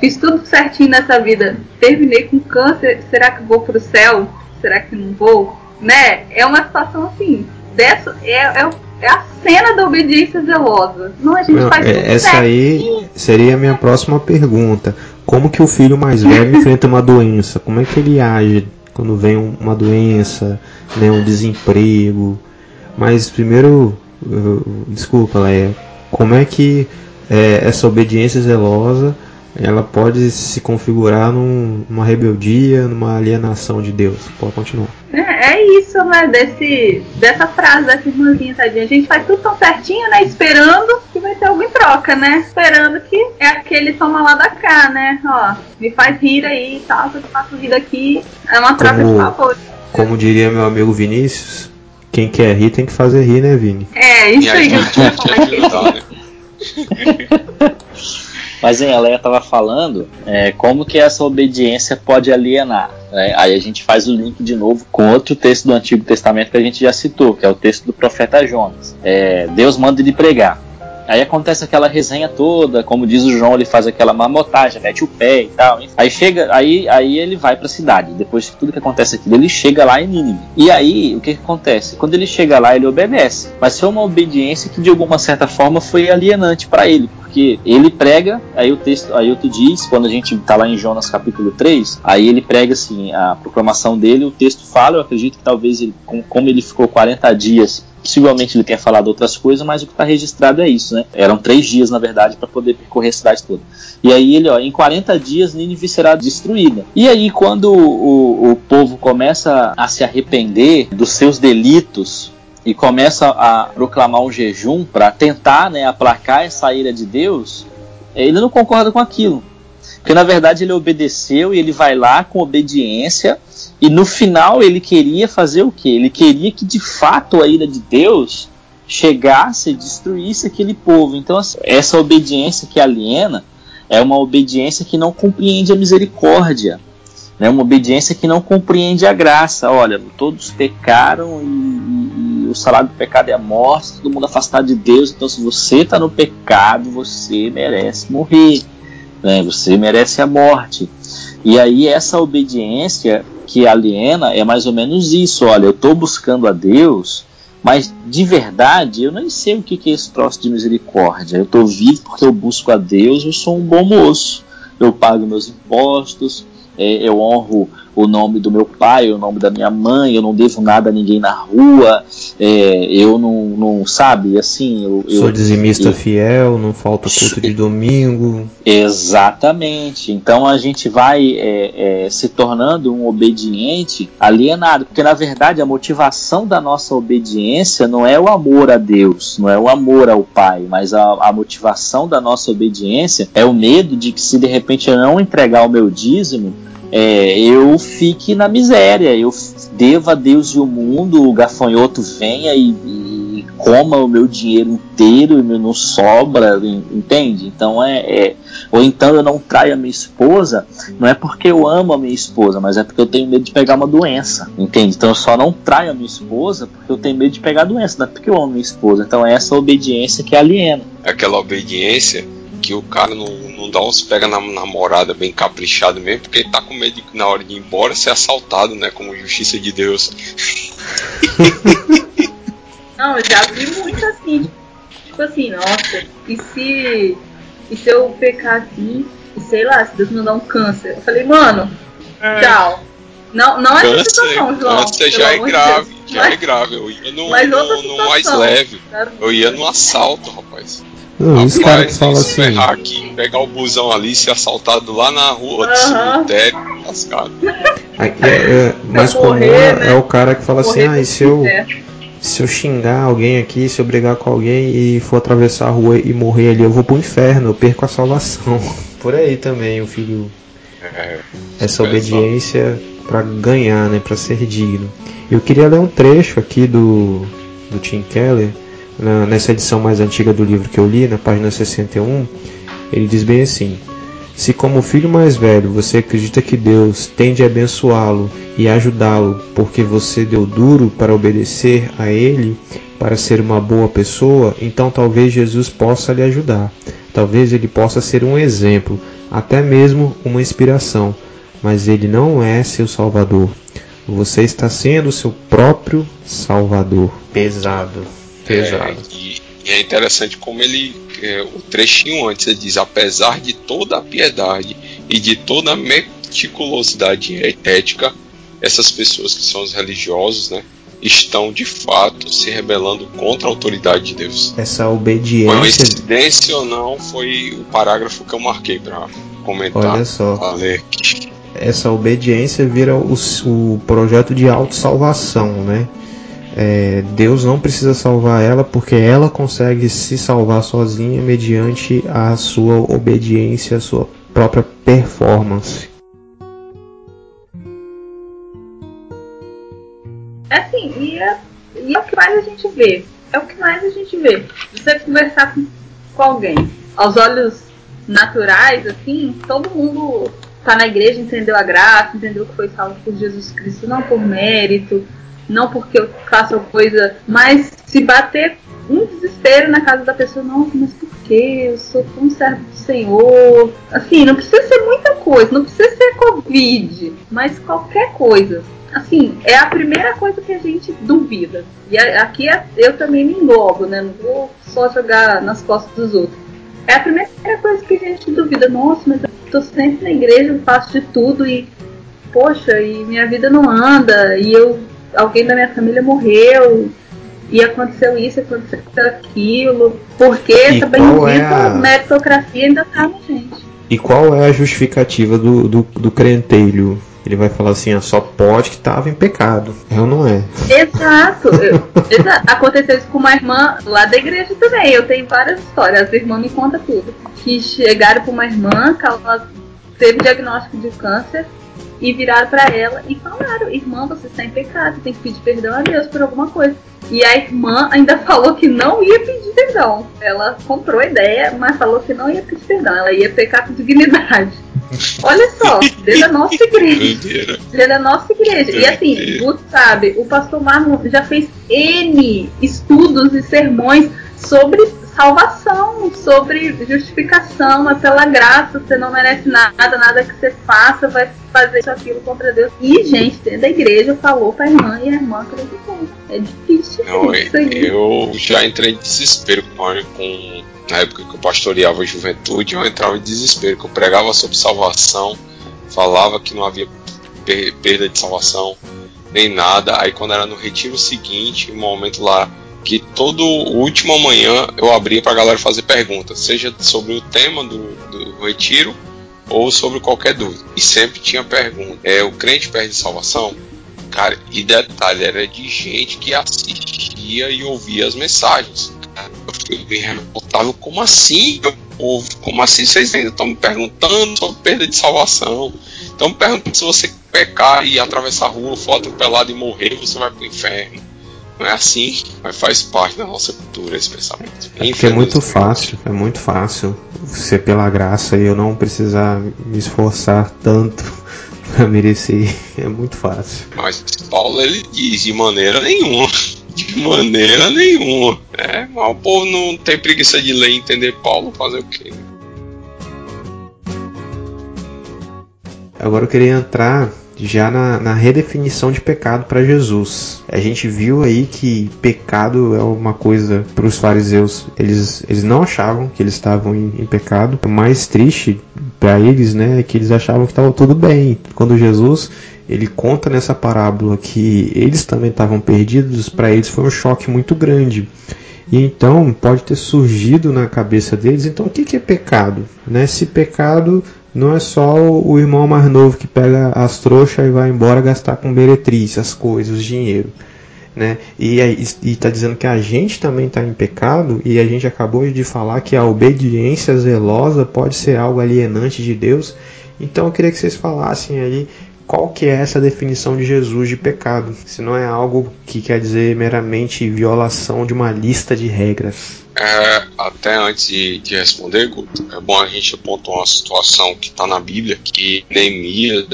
Fiz tudo certinho nessa vida, terminei com câncer, será que vou pro céu? Será que não vou? Né? É uma situação assim, dessa, é, é, é a cena da obediência zelosa. Não, a gente não, faz
é, Essa aí seria a minha próxima pergunta. Como que o filho mais velho *laughs* enfrenta uma doença? Como é que ele age quando vem uma doença, né, um desemprego? Mas primeiro, desculpa, Leia, como é que é, essa obediência zelosa ela pode se configurar num, numa rebeldia, numa alienação de Deus. Pode continuar.
É, é isso, né? Desse, dessa frase dessa irmãzinha, tadinha. A gente faz tudo tão certinho, né? Esperando que vai ter algo em troca, né? Esperando que é aquele toma lá da cá, né? Ó, me faz rir aí e tal, que eu faço rir aqui. É uma troca
Como-
de favor.
Como diria meu amigo Vinícius, quem quer rir tem que fazer rir, né, Vini?
É, isso aí que eu
gente *laughs*
tinha *laughs*
Mas hein, a Leia estava falando é, como que essa obediência pode alienar. né? Aí a gente faz o link de novo com outro texto do Antigo Testamento que a gente já citou, que é o texto do profeta Jonas. É, Deus manda ele pregar. Aí acontece aquela resenha toda, como diz o João, ele faz aquela marmotagem, mete o pé e tal. enfim. Aí chega, aí, aí ele vai para a cidade. Depois de tudo que acontece aqui, ele chega lá em Nínive. E aí o que, que acontece? Quando ele chega lá, ele obedece. Mas foi uma obediência que de alguma certa forma foi alienante para ele, porque ele prega, aí o texto, aí tu diz, quando a gente tá lá em Jonas capítulo 3, aí ele prega assim, a proclamação dele, o texto fala, eu acredito que talvez ele, com- como ele ficou 40 dias, possivelmente ele tenha falado outras coisas, mas o que está registrado é isso, né? Eram três dias, na verdade, para poder percorrer a cidade toda. E aí ele, ó, em 40 dias Nínive será destruída. E aí quando o, o povo começa a se arrepender dos seus delitos, e começa a proclamar um jejum para tentar né, aplacar essa ira de Deus, ele não concorda com aquilo. Porque na verdade ele obedeceu e ele vai lá com obediência, e no final ele queria fazer o que? Ele queria que de fato a ira de Deus chegasse e destruísse aquele povo. Então assim, essa obediência que aliena é uma obediência que não compreende a misericórdia né, uma obediência que não compreende a graça. Olha, todos pecaram e o salário do pecado é a morte, todo mundo afastado de Deus. Então, se você está no pecado, você merece morrer, né, você merece a morte. E aí, essa obediência que aliena é mais ou menos isso: olha, eu estou buscando a Deus. Mas de verdade, eu nem sei o que que é esse troço de misericórdia. Eu estou vivo porque eu busco a Deus, eu sou um bom moço. Eu pago meus impostos, é, eu honro o nome do meu pai, o nome da minha mãe, eu não devo nada a ninguém na rua, é, eu não, não sabe, assim, eu, eu-
Sou dizimista
eu-
fiel, não falta culto de domingo.
Exatamente. Então a gente vai é, é, se tornando um obediente alienado, porque na verdade a motivação da nossa obediência não é o amor a Deus, não é o amor ao Pai, mas a, a motivação da nossa obediência é o medo de que se de repente eu não entregar o meu dízimo, é, eu fique na miséria, eu deva a Deus e o mundo, o gafanhoto venha e, e coma o meu dinheiro inteiro e não sobra, en- entende? Então é, é- ou então eu não traio a minha esposa, não é porque eu amo a minha esposa, mas é porque eu tenho medo de pegar uma doença, entende? Então eu só não traio a minha esposa porque eu tenho medo de pegar doença, não é porque eu amo a minha esposa. Então é essa obediência que aliena.
Aquela obediência que o cara não, não dá uns pega na namorada bem caprichado mesmo, porque ele tá com medo de, na hora de ir embora ser assaltado, né? Como justiça de Deus. *laughs*
Não, eu já vi muito assim. Tipo assim, nossa, e se. E se eu pecar assim, e sei lá, se Deus me dar um câncer? Eu falei, mano, tchau. Não, não é essa
Câncer,
situação, João.
câncer já é grave,
Deus.
já é
Mas-
grave. Eu ia no,
mas outra
no, no mais leve.
Sabe?
Eu ia no assalto, rapaz.
Não, os caras falam assim.
ferrar aqui, pegar o busão ali, ser assaltado lá na rua do cemitério, lascado.
É, é, mais comum é,
né?
é o cara que fala assim, ah, e se eu, se eu xingar alguém aqui, se eu brigar com alguém e for atravessar a rua e morrer ali, eu vou pro inferno, eu perco a salvação. *laughs* Por aí também o filho
É,
essa
É,
obediência para ganhar, né, para ser digno. Eu queria ler um trecho aqui do do Tim Keller na- nessa edição mais antiga do livro que eu li, na página 61. Ele diz bem assim: Se como filho mais velho você acredita que Deus tende a abençoá-lo e ajudá-lo porque você deu duro para obedecer a ele, para ser uma boa pessoa, então talvez Jesus possa lhe ajudar. Talvez ele possa ser um exemplo, até mesmo uma inspiração, mas ele não é seu salvador. Você está sendo seu próprio salvador. Pesado. Pesado.
É, e, e é interessante como ele, é, o trechinho antes, ele diz: apesar de toda a piedade e de toda a meticulosidade ética, essas pessoas que são os religiosos, né, estão de fato se rebelando contra a autoridade de Deus.
Essa obediência.
Coincidência ou não, foi o parágrafo que eu marquei para comentar.
Olha só. essa obediência vira o, o projeto de autossalvação, né? É, Deus não precisa salvar ela porque ela consegue se salvar sozinha mediante a sua obediência, a sua própria performance.
Assim, e é, e é o que mais a gente vê. É o que mais a gente vê. Você conversar com, com alguém, aos olhos naturais, assim, todo mundo tá na igreja, entendeu a graça, entendeu que foi salvo por Jesus Cristo, não por mérito, não porque eu faço coisa, mas se bater um desespero na casa da pessoa, nossa, mas por que? Eu sou tão servo do Senhor. Assim, não precisa ser muita coisa, não precisa ser Covid, mas qualquer coisa. Assim, é a primeira coisa que a gente duvida. E aqui é, eu também me englobo, né? Não vou só jogar nas costas dos outros. É a primeira coisa que a gente duvida. Nossa, mas eu tô sempre na igreja, eu faço de tudo e, poxa, e minha vida não anda, e eu, alguém da minha família morreu, e aconteceu isso, aconteceu aquilo, porque
E
essa
é
bendita
a-
meritocracia ainda tá na gente.
E qual é a justificativa do, do, do crentelho? Ele vai falar assim, ah, só pode que estava em pecado. É ou não é?
Exato. Eu- exa- Aconteceu isso com uma irmã lá da igreja também. Eu tenho várias histórias. As irmãs me contam tudo. Que chegaram para uma irmã que ela teve diagnóstico de câncer e viraram para ela e falaram: Irmã, você está em pecado, tem que pedir perdão a Deus por alguma coisa. E a irmã ainda *laughs* falou que não ia pedir perdão. Ela comprou a ideia, mas falou que não ia pedir perdão. Ela ia pecar com dignidade. *laughs* Olha só, dentro da nossa igreja dentro da nossa igreja. E assim, o sabe, o pastor Marlon já fez N estudos e sermões sobre salvação, sobre justificação, é pela graça, você não merece nada, nada que você faça vai fazer isso aquilo contra Deus. E gente, dentro da igreja falou pra irmã e a irmã acreditou. É difícil
Não,
isso aí.
eu já entrei em desespero com, com na época que eu pastoreava a juventude, eu entrava em desespero, que eu pregava sobre salvação, falava que não havia per- perda de salvação, nem nada. Aí quando era no retiro seguinte, um momento lá que todo último manhã eu abria pra galera fazer perguntas, seja sobre o tema do, do retiro ou sobre qualquer dúvida. E sempre tinha pergunta. É, o crente perde salvação? Cara, e detalhe, era de gente que assistia e ouvia as mensagens. Eu fiquei bem. Como assim, meu povo? Como assim vocês ainda estão me perguntando sobre perda de salvação? Estão me perguntando se você pecar e atravessar a rua, for atropelado e morrer, você vai pro inferno. Não é assim, mas faz parte da nossa cultura esse pensamento.
Porque é muito fácil, é muito fácil ser pela graça e eu não precisar me esforçar tanto *laughs* para merecer. É muito fácil.
Mas Paulo ele diz de maneira nenhuma. De maneira nenhuma. É, mas o povo não tem preguiça de ler e entender Paulo, fazer o quê?
Agora eu queria entrar já na, na redefinição de pecado para Jesus. A gente viu aí que pecado é uma coisa para os fariseus. Eles, eles não achavam que eles estavam em, em pecado. O mais triste para eles, né, é que eles achavam que estava tudo bem. Quando Jesus ele conta nessa parábola que eles também estavam perdidos, para eles foi um choque muito grande. E então pode ter surgido na cabeça deles, então o que que é pecado? Né? Se pecado não é só o irmão mais novo que pega as trouxas e vai embora gastar com meretriz, as coisas, o dinheiro. Né? E está dizendo que a gente também está em pecado e a gente acabou de falar que a obediência zelosa pode ser algo alienante de Deus. Então eu queria que vocês falassem aí qual que é essa definição de Jesus de pecado. Se não é algo que quer dizer meramente violação de uma lista de regras.
É, até antes de, de responder, Guto, é bom a gente pontuar uma situação que está na Bíblia, que Neemias,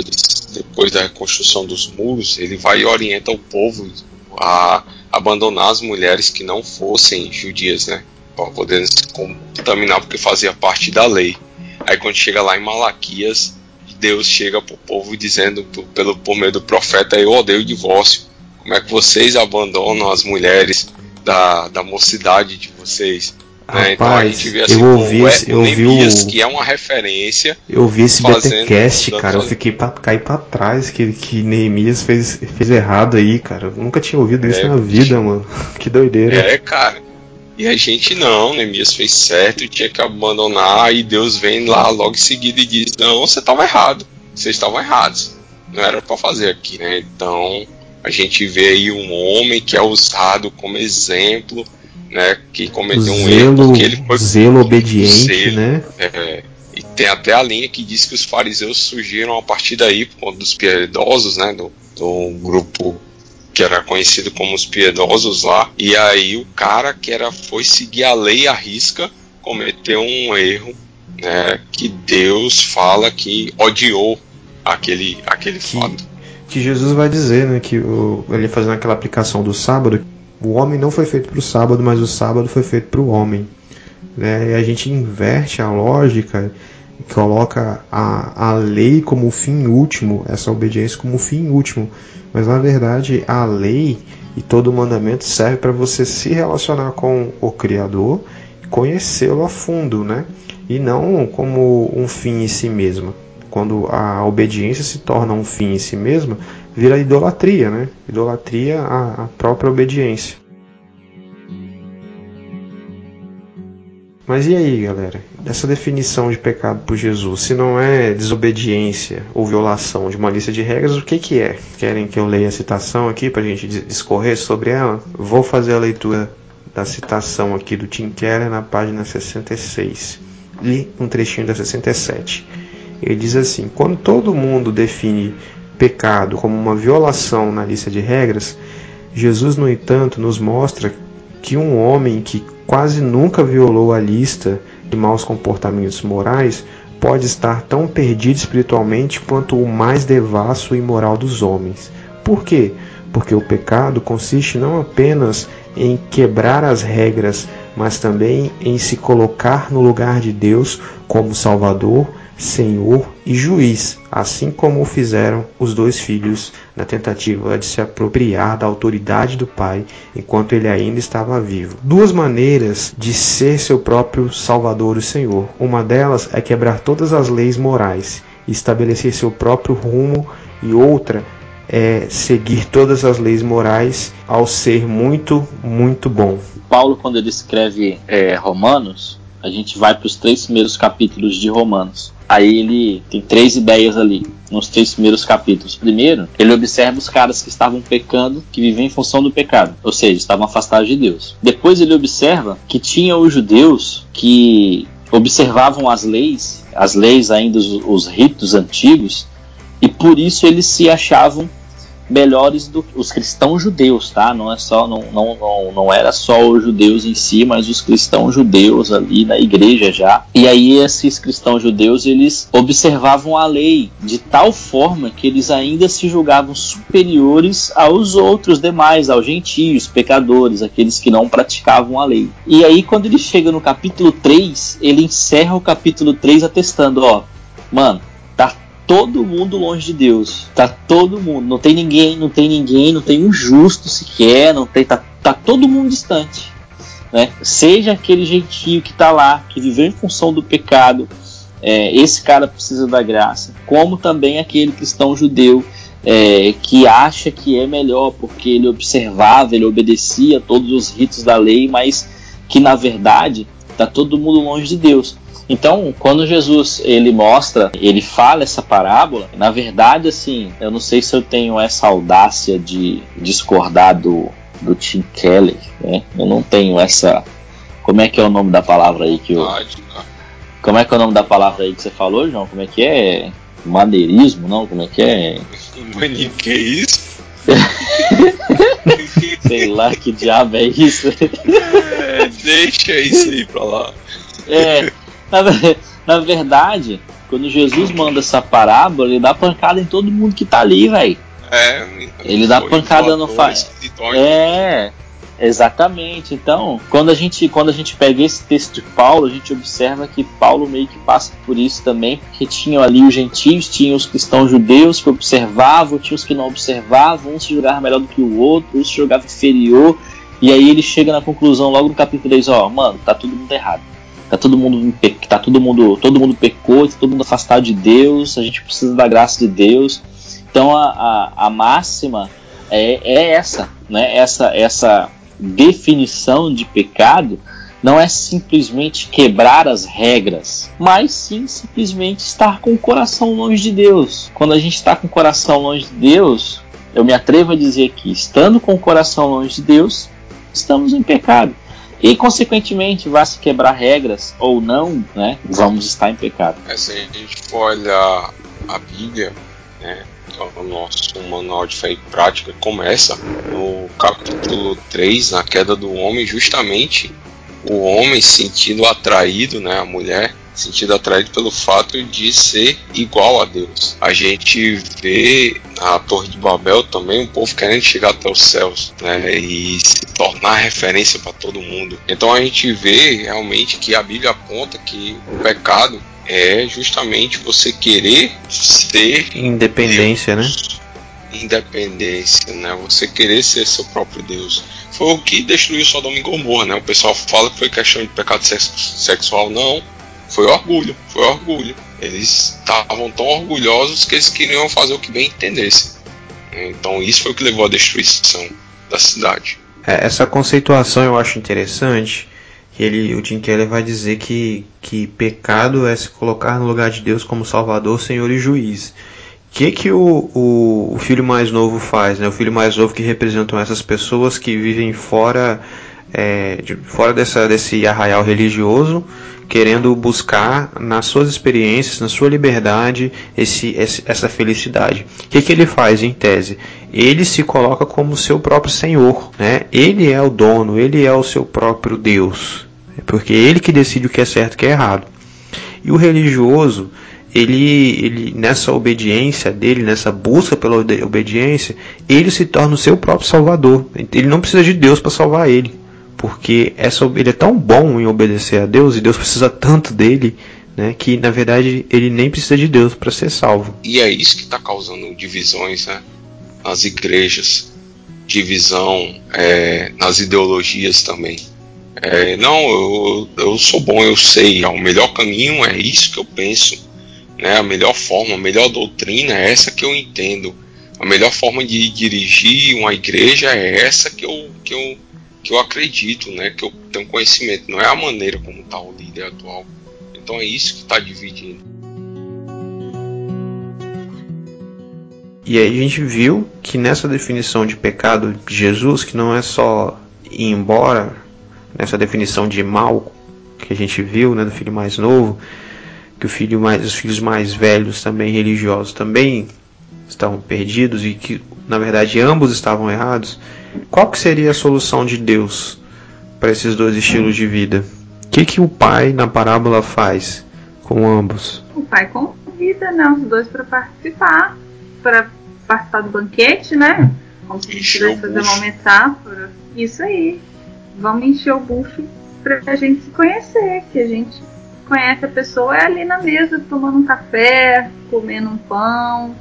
depois da reconstrução dos muros, ele vai e orienta o povo a abandonar as mulheres que não fossem judias, né? Para poder se contaminar, porque fazia parte da lei. Aí quando chega lá em Malaquias, Deus chega pro povo dizendo por- pelo por meio do profeta, eu odeio o divórcio. Como é que vocês abandonam as mulheres da, da mocidade de vocês? Né? Então a gente vê
eu
assim,
ouvi esse-
é,
eu
o
ouvi o-
que é uma referência.
Eu vi esse
Fazendo-
BTcast, cara, eu fiquei pra cair pra trás que, que Neemias fez, fez errado aí, cara. Eu nunca tinha ouvido isso
É,
na vida, mano. *laughs* Que doideira.
É, cara. E a gente não, Neemias fez certo, tinha que abandonar, e Deus vem lá logo em seguida e diz: Não, você estava errado, vocês estavam errados, não era para fazer aqui, né? Então a gente vê aí um homem que é usado como exemplo, né? Que cometeu um erro,
zelo,
porque ele foi
zelo obediente,
Zelo.
né?
É, e tem até a linha que diz que os fariseus surgiram a partir daí, por conta dos piedosos, né? Do, do grupo que era conhecido como os piedosos lá. E aí o cara que era foi seguir a lei à risca cometeu um erro, né? Que Deus fala que odiou aquele, aquele
Que-
fato.
Que Jesus vai dizer, né? Que o, ele fazendo aquela aplicação do sábado, o homem não foi feito para o sábado, mas o sábado foi feito para o homem. Né? E a gente inverte a lógica coloca a, a lei como fim último, essa obediência como fim último. Mas na verdade a lei e todo mandamento serve para você se relacionar com o Criador, conhecê-lo a fundo, né? E não como um fim em si mesmo. Quando a obediência se torna um fim em si mesma, vira idolatria, né? Idolatria à própria obediência. Mas e aí, galera? Essa definição de pecado por Jesus, se não é desobediência ou violação de uma lista de regras, o que, que é? Querem que eu leia a citação aqui para a gente dis- discorrer sobre ela? Vou fazer a leitura da citação aqui do Tim Keller na página 66 e um trechinho da 67. Ele diz assim: quando todo mundo define pecado como uma violação na lista de regras, Jesus, no entanto, nos mostra que um homem que quase nunca violou a lista de maus comportamentos morais pode estar tão perdido espiritualmente quanto o mais devasso e imoral dos homens. Por quê? Porque o pecado consiste não apenas em quebrar as regras, mas também em se colocar no lugar de Deus como Salvador, Senhor e Juiz, assim como o fizeram os dois filhos na tentativa de se apropriar da autoridade do Pai enquanto ele ainda estava vivo. Duas maneiras de ser seu próprio Salvador e Senhor. Uma delas é quebrar todas as leis morais e estabelecer seu próprio rumo, e outra é seguir todas as leis morais ao ser muito, muito bom.
Paulo, quando ele escreve é, Romanos, a gente vai para os três primeiros capítulos de Romanos. Aí ele tem três ideias ali, nos três primeiros capítulos. Primeiro, ele observa os caras que estavam pecando, que viviam em função do pecado, ou seja, estavam afastados de Deus. Depois ele observa que tinha os judeus que observavam as leis, as leis ainda, os, os ritos antigos, e por isso eles se achavam melhores do que os cristãos judeus, tá? Não é só não, não, não, não era só os judeus em si, mas os cristãos judeus ali na igreja já. E aí esses cristãos judeus eles observavam a lei de tal forma que eles ainda se julgavam superiores aos outros demais, aos gentios, pecadores, aqueles que não praticavam a lei. E aí quando ele chega no capítulo 3, ele encerra o capítulo 3 atestando, ó, mano, todo mundo longe de Deus. Tá todo mundo. Não tem ninguém, não tem ninguém, não tem um justo sequer, não tem. Tá, tá todo mundo distante. Né? Seja aquele gentio que tá lá, que viveu em função do pecado, é, esse cara precisa da graça, como também aquele cristão judeu é, que acha que é melhor porque ele observava, ele obedecia todos os ritos da lei, mas que na verdade tá todo mundo longe de Deus. Então, quando Jesus ele mostra, ele fala essa parábola, na verdade, assim, eu não sei se eu tenho essa audácia de discordar do, do Tim Keller, né? Eu não tenho essa. Como é que é o nome da palavra aí que eu. Como é que é o nome da palavra aí que você falou, João? Como é que é? Maneirismo, não? Como é que é?
Maniqueísmo? *laughs*
Sei lá que diabo é isso.
É, deixa isso aí pra lá.
É, na, na verdade, quando Jesus manda essa parábola, ele dá pancada em todo mundo que tá ali, velho.
É,
Ele dá pancada no
voador,
fa-
espiritual.
É, exatamente. Então, quando a gente quando a gente pega esse texto de Paulo, a gente observa que Paulo meio que passa por isso também, porque tinham ali os gentios, tinham os cristãos judeus que observavam, tinha os que não observavam, um se julgava melhor do que o outro, um se julgava inferior. E aí ele chega na conclusão logo no capítulo 3, ó, mano, tá todo mundo errado. Tá todo mundo tá todo mundo, todo mundo pecou, tá todo mundo afastado de Deus, a gente precisa da graça de Deus. Então a, a, a máxima é, é essa, né? Essa essa definição de pecado não é simplesmente quebrar as regras, mas sim simplesmente estar com o coração longe de Deus. Quando a gente está com o coração longe de Deus, eu me atrevo a dizer que, estando com o coração longe de Deus, estamos em pecado. E, consequentemente, vá se quebrar regras ou não, né, vamos estar em pecado.
É, se a gente for olhar a Bíblia, né, o nosso manual de fé e prática começa no capítulo 3, na queda do homem, justamente o homem sentindo atraído, né, a mulher sentido atraído pelo fato de ser igual a Deus. A gente vê na Torre de Babel também um povo querendo chegar até os céus, né, e se tornar referência para todo mundo. Então a gente vê realmente que a Bíblia aponta que o pecado é justamente você querer ser
independência, né?
Deus. né? Independência, né? Você querer ser seu próprio Deus foi o que destruiu Sodoma e Gomorra, né? O pessoal fala que foi questão de pecado sexual, não. Foi orgulho, foi orgulho. Eles estavam tão orgulhosos que eles queriam fazer o que bem entendessem. Então isso foi o que levou à destruição da cidade.
É, essa conceituação eu acho interessante. Ele, o Tim Keller vai dizer que, que pecado é se colocar no lugar de Deus como Salvador, Senhor e Juiz que que o, o, o, filho mais novo faz, né? O filho mais novo que representam essas pessoas que vivem fora, é, de, fora dessa, desse arraial religioso, querendo buscar nas suas experiências, na sua liberdade, esse, esse, essa felicidade. O que, que ele faz em tese? Ele se coloca como seu próprio Senhor, né? Ele é o dono, ele é o seu próprio Deus, porque é ele que decide o que é certo e o que é errado. E o religioso ele, ele nessa obediência dele, nessa busca pela obediência, ele se torna o seu próprio salvador. Ele não precisa de Deus para salvar ele, porque essa, ele é tão bom em obedecer a Deus e Deus precisa tanto dele, né, que na verdade ele nem precisa de Deus para ser salvo.
E é isso que está causando divisões né, nas igrejas, divisão é, nas ideologias também. É, não, eu, eu sou bom, eu sei, o melhor caminho é isso que eu penso né? A melhor forma, a melhor doutrina é essa que eu entendo. A melhor forma de dirigir uma igreja é essa que eu, que eu, que eu acredito, né? Que eu tenho conhecimento. Não é a maneira como está o líder atual. Então é isso que está dividindo.
E aí a gente viu que nessa definição de pecado de Jesus, que não é só ir embora, nessa definição de mal que a gente viu, né, do filho mais novo, que o filho mais, os filhos mais velhos também religiosos também estavam perdidos e que na verdade ambos estavam errados, qual que seria a solução de Deus para esses dois estilos de vida? O que, que o pai na parábola faz com ambos?
O pai convida né, os dois para participar, para participar do banquete, né? Como se a gente pudesse fazer uma metáfora. Isso aí. Vamos encher o bucho para a gente se conhecer, que a gente conhece a pessoa é ali na mesa, tomando um café, comendo um pão.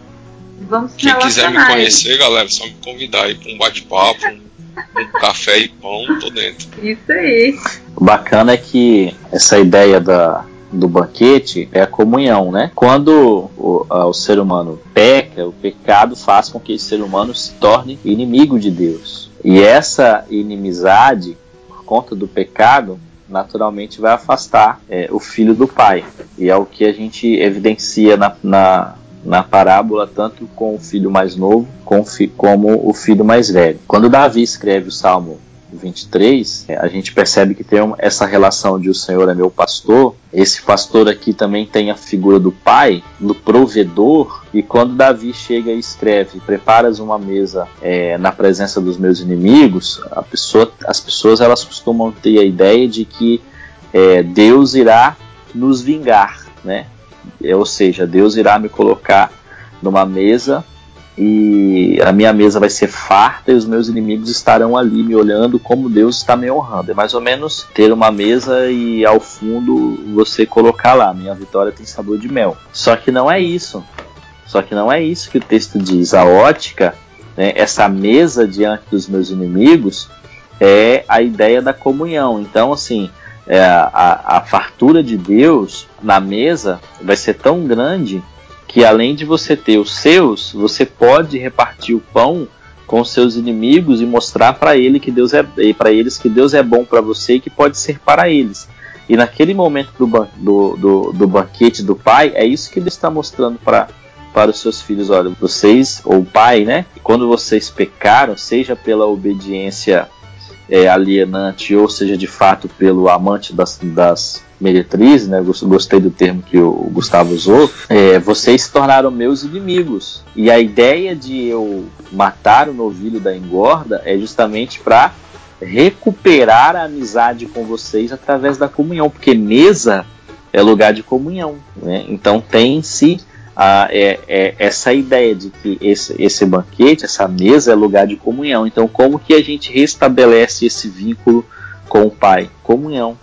Vamos se
Quem quiser me conhecer, galera, só me convidar aí para um bate-papo, um, *laughs* café e pão, tô dentro.
Isso aí.
O bacana é que essa ideia da, do banquete é a comunhão, né? Quando o, a, o, ser humano peca, o pecado faz com que esse ser humano se torne inimigo de Deus. E essa inimizade, conta do pecado, naturalmente vai afastar é, o filho do pai. E é o que a gente evidencia na, na, na parábola, tanto com o filho mais novo com, como o filho mais velho. Quando Davi escreve o Salmo 23, é, a gente percebe que tem essa relação de o Senhor é meu pastor. Esse pastor aqui também tem a figura do pai, do provedor. E quando Davi chega e escreve: Preparas uma mesa é, na presença dos meus inimigos, pessoa, as pessoas elas costumam ter a ideia de que é, Deus irá nos vingar, né? É, ou seja, Deus irá me colocar numa mesa e a minha mesa vai ser farta e os meus inimigos estarão ali me olhando como Deus está me honrando. É mais ou menos ter uma mesa e ao fundo você colocar lá: minha vitória tem sabor de mel. Só que não é isso. Só que não é isso que o texto diz. A ótica, né, essa mesa diante dos meus inimigos, é a ideia da comunhão. Então, assim, é, a, a fartura de Deus na mesa vai ser tão grande que além de você ter os seus, você pode repartir o pão com seus inimigos e mostrar para ele que Deus é para eles que Deus é bom para você e que pode ser para eles. E naquele momento do, do, do, do banquete do pai, é isso que ele está mostrando para para os seus filhos, olha, vocês, ou pai, né? Quando vocês pecaram, seja pela obediência é, alienante, ou seja, de fato pelo amante das, das meretrizes, né? Gostei do termo que o Gustavo usou. É, vocês se tornaram meus inimigos. E a ideia de eu matar o novilho da engorda é justamente para recuperar a amizade com vocês através da comunhão, porque mesa é lugar de comunhão, né? Então tem-se ah, é, é, essa ideia de que esse, esse banquete, essa mesa é lugar de comunhão. Então, como que a gente restabelece esse vínculo com o Pai? Comunhão.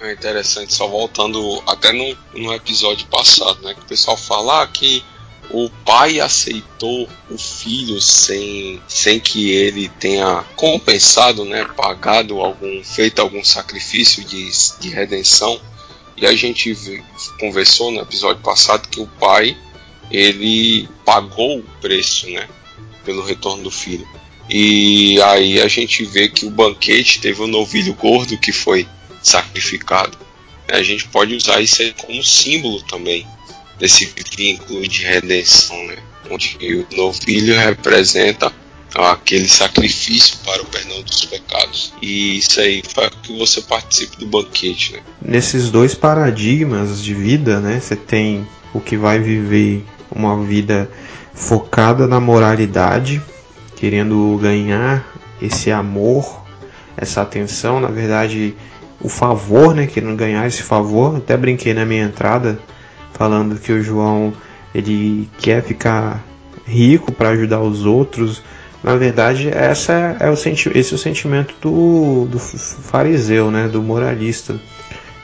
É interessante, só voltando até no, no episódio passado, né? Que o pessoal fala ah, que o pai aceitou o filho sem, sem que ele tenha compensado, né, pagado algum, feito algum sacrifício de, de redenção. E a gente conversou no episódio passado que o pai ele pagou o preço, né, pelo retorno do filho. E aí a gente vê que o banquete teve um novilho gordo que foi sacrificado. A gente pode usar isso como símbolo também desse vínculo de redenção, né? onde o novilho representa aquele sacrifício para o perdão dos pecados. E isso aí faz com que você participe do banquete. Né?
Nesses dois paradigmas de vida, né, você tem o que vai viver uma vida focada na moralidade, querendo ganhar esse amor, essa atenção, na verdade, o favor, né, querendo ganhar esse favor. Até brinquei na minha entrada falando que o João ele quer ficar rico para ajudar os outros, na verdade, essa é o senti esse é o sentimento do, do fariseu, né, do moralista.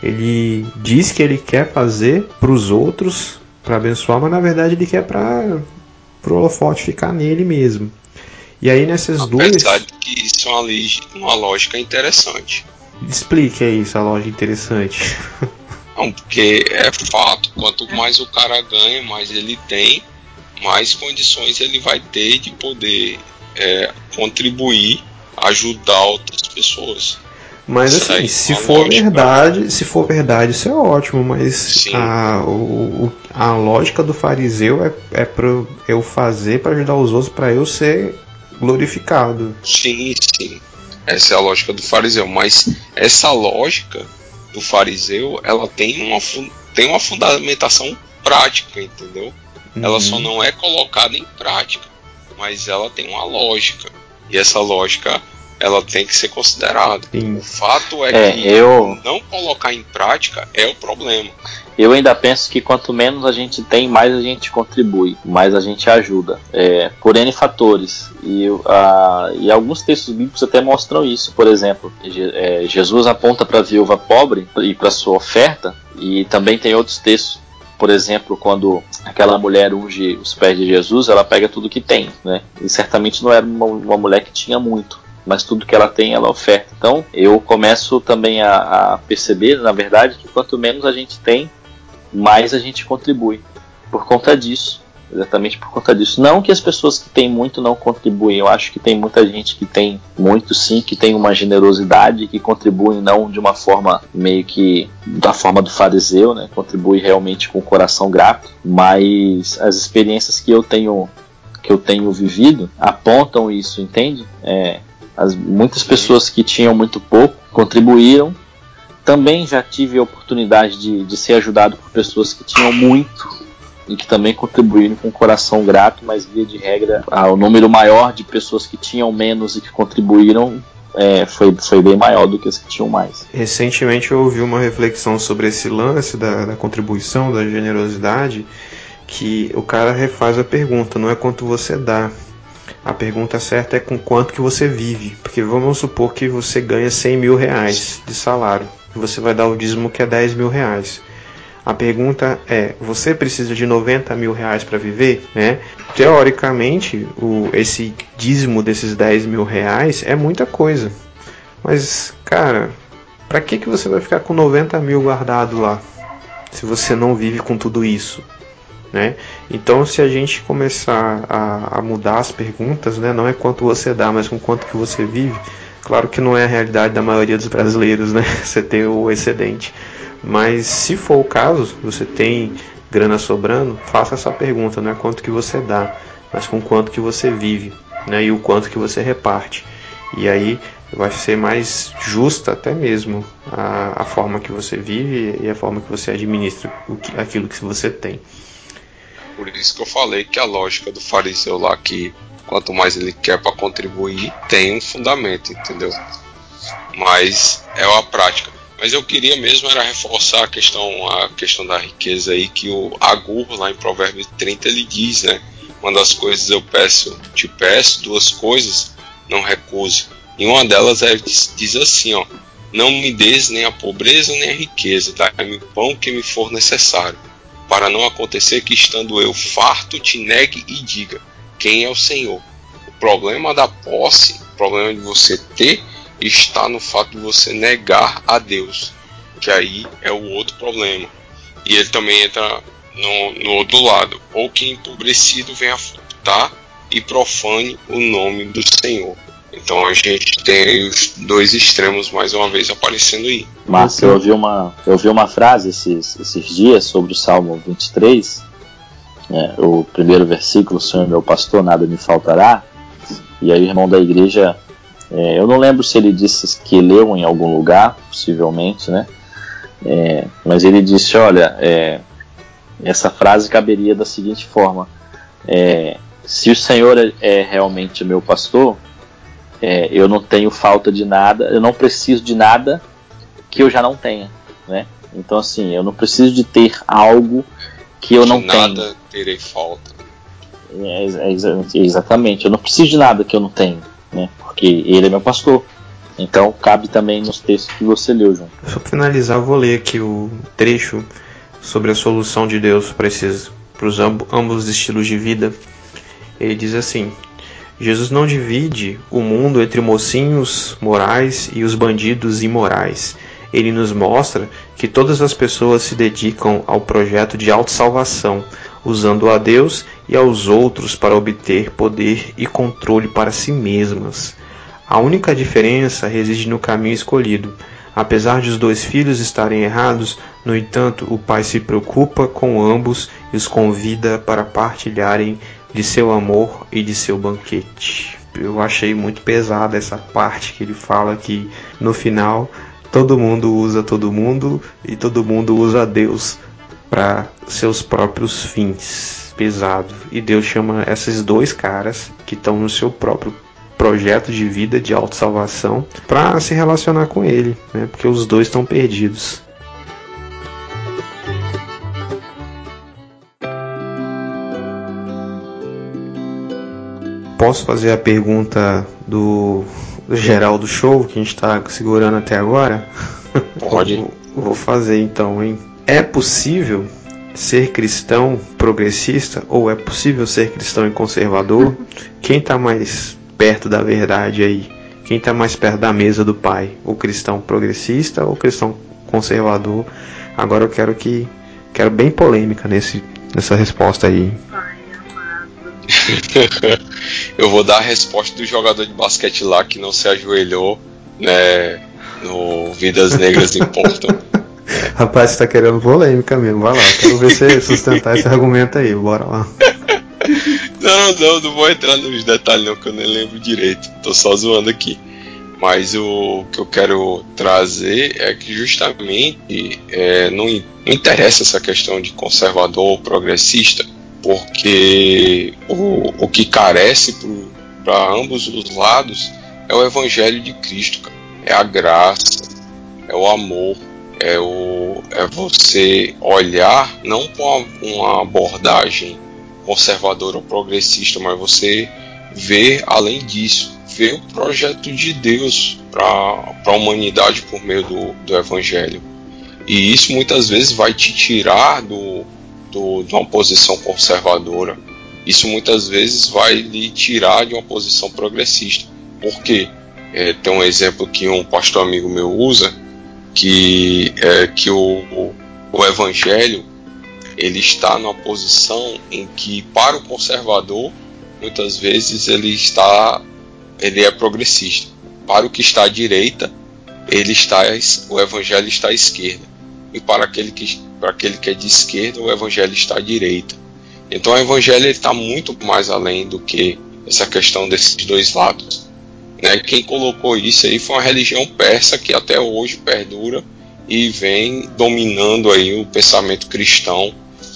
Ele diz que ele quer fazer para os outros, para abençoar, mas na verdade ele quer para o holofote ficar nele mesmo. E aí nessas
Apesar
duas.
Apesar que isso é uma, uma lógica interessante.
Explique aí essa lógica interessante. *laughs*
Não, porque é fato, quanto mais o cara ganha, mais ele tem, mais condições ele vai ter de poder é, contribuir, ajudar outras pessoas.
Mas isso assim, se for lógica. verdade, se for verdade, isso é ótimo, mas a, o, a lógica do fariseu é, é para eu fazer para ajudar os outros para eu ser glorificado.
Sim, sim. Essa é a lógica do fariseu, mas essa lógica do fariseu, ela tem uma, tem uma fundamentação prática, entendeu? Uhum. Ela só não é colocada em prática mas ela tem uma lógica. E essa lógica ela tem que ser considerada. Sim. O fato é, é que eu... não colocar em prática é o problema.
Eu ainda penso que quanto menos a gente tem, mais a gente contribui, mais a gente ajuda, é, por N fatores. E, e alguns textos bíblicos até mostram isso. Por exemplo, é, Jesus aponta para a viúva pobre e para sua oferta, e também tem outros textos por exemplo, quando aquela mulher unge os pés de Jesus, ela pega tudo que tem, né? E certamente não era uma, uma mulher que tinha muito, mas tudo que ela tem ela oferta. Então eu começo também a, a, perceber, na verdade, que quanto menos a gente tem, mais a gente contribui. Por conta disso, exatamente por conta disso. Não que as pessoas que têm muito não contribuem, eu acho que tem muita gente que tem muito sim, que tem uma generosidade, que contribui não de uma forma meio que da forma do fariseu, né? Contribui realmente com o coração grato, mas as experiências que eu tenho que eu tenho vivido apontam isso, entende? É, as, muitas pessoas que tinham muito pouco contribuíram. Também já tive a oportunidade de, de ser ajudado por pessoas que tinham muito e que também contribuíram com o coração grato, mas via de regra ah, o número maior de pessoas que tinham menos e que contribuíram é, foi, foi bem maior do que as que tinham mais.
Recentemente eu ouvi uma reflexão sobre esse lance da, da contribuição, da generosidade, que o cara refaz a pergunta, não é quanto você dá, a pergunta certa é com quanto que você vive. Porque vamos supor que você ganha 100 mil reais de salário. E você vai dar o dízimo que é 10 mil reais. A pergunta é: você precisa de 90 mil reais para viver? Né? teoricamente, o, esse dízimo desses 10 mil reais é muita coisa. Mas, cara, pra que, que você vai ficar com 90 mil guardado lá? Se você não vive com tudo isso. Né? Então, se a gente começar a, a, mudar as perguntas, né? não é quanto você dá, mas com quanto que você vive. Claro que não é a realidade da maioria dos brasileiros, né? *laughs* Você tem o excedente. Mas se for o caso, você tem grana sobrando, faça essa pergunta, não é quanto que você dá, mas com quanto que você vive, né? E o quanto que você reparte. E aí vai ser mais justa até mesmo a, a forma que você vive e a forma que você administra que, aquilo que você tem.
Por isso que eu falei que a lógica do fariseu lá que quanto mais ele quer para contribuir tem um fundamento, entendeu? Mas é uma prática. Mas eu queria mesmo era reforçar a questão, a questão da riqueza aí, que o Agur, lá em Provérbios 30, ele diz, né? Uma das coisas eu peço, te peço, duas coisas, não recuse. E uma delas é, diz, diz assim, ó, não me des nem a pobreza nem a riqueza, dá-me o pão que me for necessário, para não acontecer que estando eu farto te negue e diga, quem é o Senhor? O problema da posse, o problema de você ter está no fato de você negar a Deus, que aí é o outro problema. E ele também entra no, no outro lado, ou que empobrecido venha furtar e profane o nome do Senhor. Então a gente tem os dois extremos mais uma vez aparecendo aí.
Márcio, eu ouvi uma, eu ouvi uma frase esses, esses dias sobre o Salmo 23, né, o primeiro versículo, Senhor meu pastor, nada me faltará. E aí o irmão da igreja é, eu não lembro se ele disse que leu em algum lugar, possivelmente, né? É, mas ele disse: olha, é, essa frase caberia da seguinte forma: é, se o Senhor é, é realmente meu pastor, é, eu não tenho falta de nada, eu não preciso de nada que eu já não tenha, né? Então assim, eu não preciso de ter algo que eu não
nada
tenho.
Terei falta.
É, exatamente, eu não preciso de nada que eu não tenho né? Porque ele é meu pastor. Então cabe também nos textos que você leu, João.
Só para finalizar, eu vou ler aqui o trecho sobre a solução de Deus para esses para os ambos estilos de vida. Ele diz assim: Jesus não divide o mundo entre mocinhos morais e os bandidos imorais. Ele nos mostra que todas as pessoas se dedicam ao projeto de autossalvação, usando a Deus e aos outros para obter poder e controle para si mesmas. A única diferença reside no caminho escolhido. Apesar de os dois filhos estarem errados, no entanto, o pai se preocupa com ambos e os convida para partilharem de seu amor e de seu banquete. Eu achei muito pesada essa parte que ele fala que no final todo mundo usa todo mundo e todo mundo usa Deus para seus próprios fins. Pesado. E Deus chama esses dois caras que estão no seu próprio projeto de vida de autossalvação para se relacionar com ele, né? Porque os dois estão perdidos. Posso fazer a pergunta do, do Geraldo Show que a gente está segurando até agora?
Pode. *laughs*
vou fazer então, hein? É possível ser cristão progressista ou é possível ser cristão e conservador? Quem está mais perto da verdade aí? Quem está mais perto da mesa do Pai? O cristão progressista ou o cristão conservador? Agora eu quero que quero bem polêmica nesse nessa resposta aí. *laughs*
eu vou dar a resposta do jogador de basquete lá que não se ajoelhou, né, no Vidas Negras Importam. *laughs*
Rapaz, você tá querendo polêmica mesmo. Vai lá, quero ver você *laughs* sustentar esse argumento aí. Bora lá.
Não, não, não vou entrar nos detalhes não, que eu nem lembro direito. Tô só zoando aqui. Mas o que eu quero trazer é que justamente é, não, não interessa essa questão de conservador ou progressista, porque o, o que carece para ambos os lados é o Evangelho de Cristo, cara. é a graça, é o amor, é, o, é você olhar não com uma abordagem conservadora ou progressista, mas você ver além disso, ver o projeto de Deus para a humanidade por meio do, do Evangelho. E isso muitas vezes vai te tirar do, do, de uma posição conservadora. isso muitas vezes vai lhe tirar de uma posição progressista. Por quê? É, tem um exemplo que um pastor amigo meu usa, que é que o, o evangelho ele está numa posição em que para o conservador muitas vezes ele está ele é progressista. Para o que está à direita ele está o evangelho está à esquerda. E para aquele que para aquele que é de esquerda o evangelho está à direita. Então o evangelho está muito mais além do que essa questão desses dois lados né? Quem colocou isso aí foi uma religião persa que até hoje perdura e vem dominando aí o pensamento cristão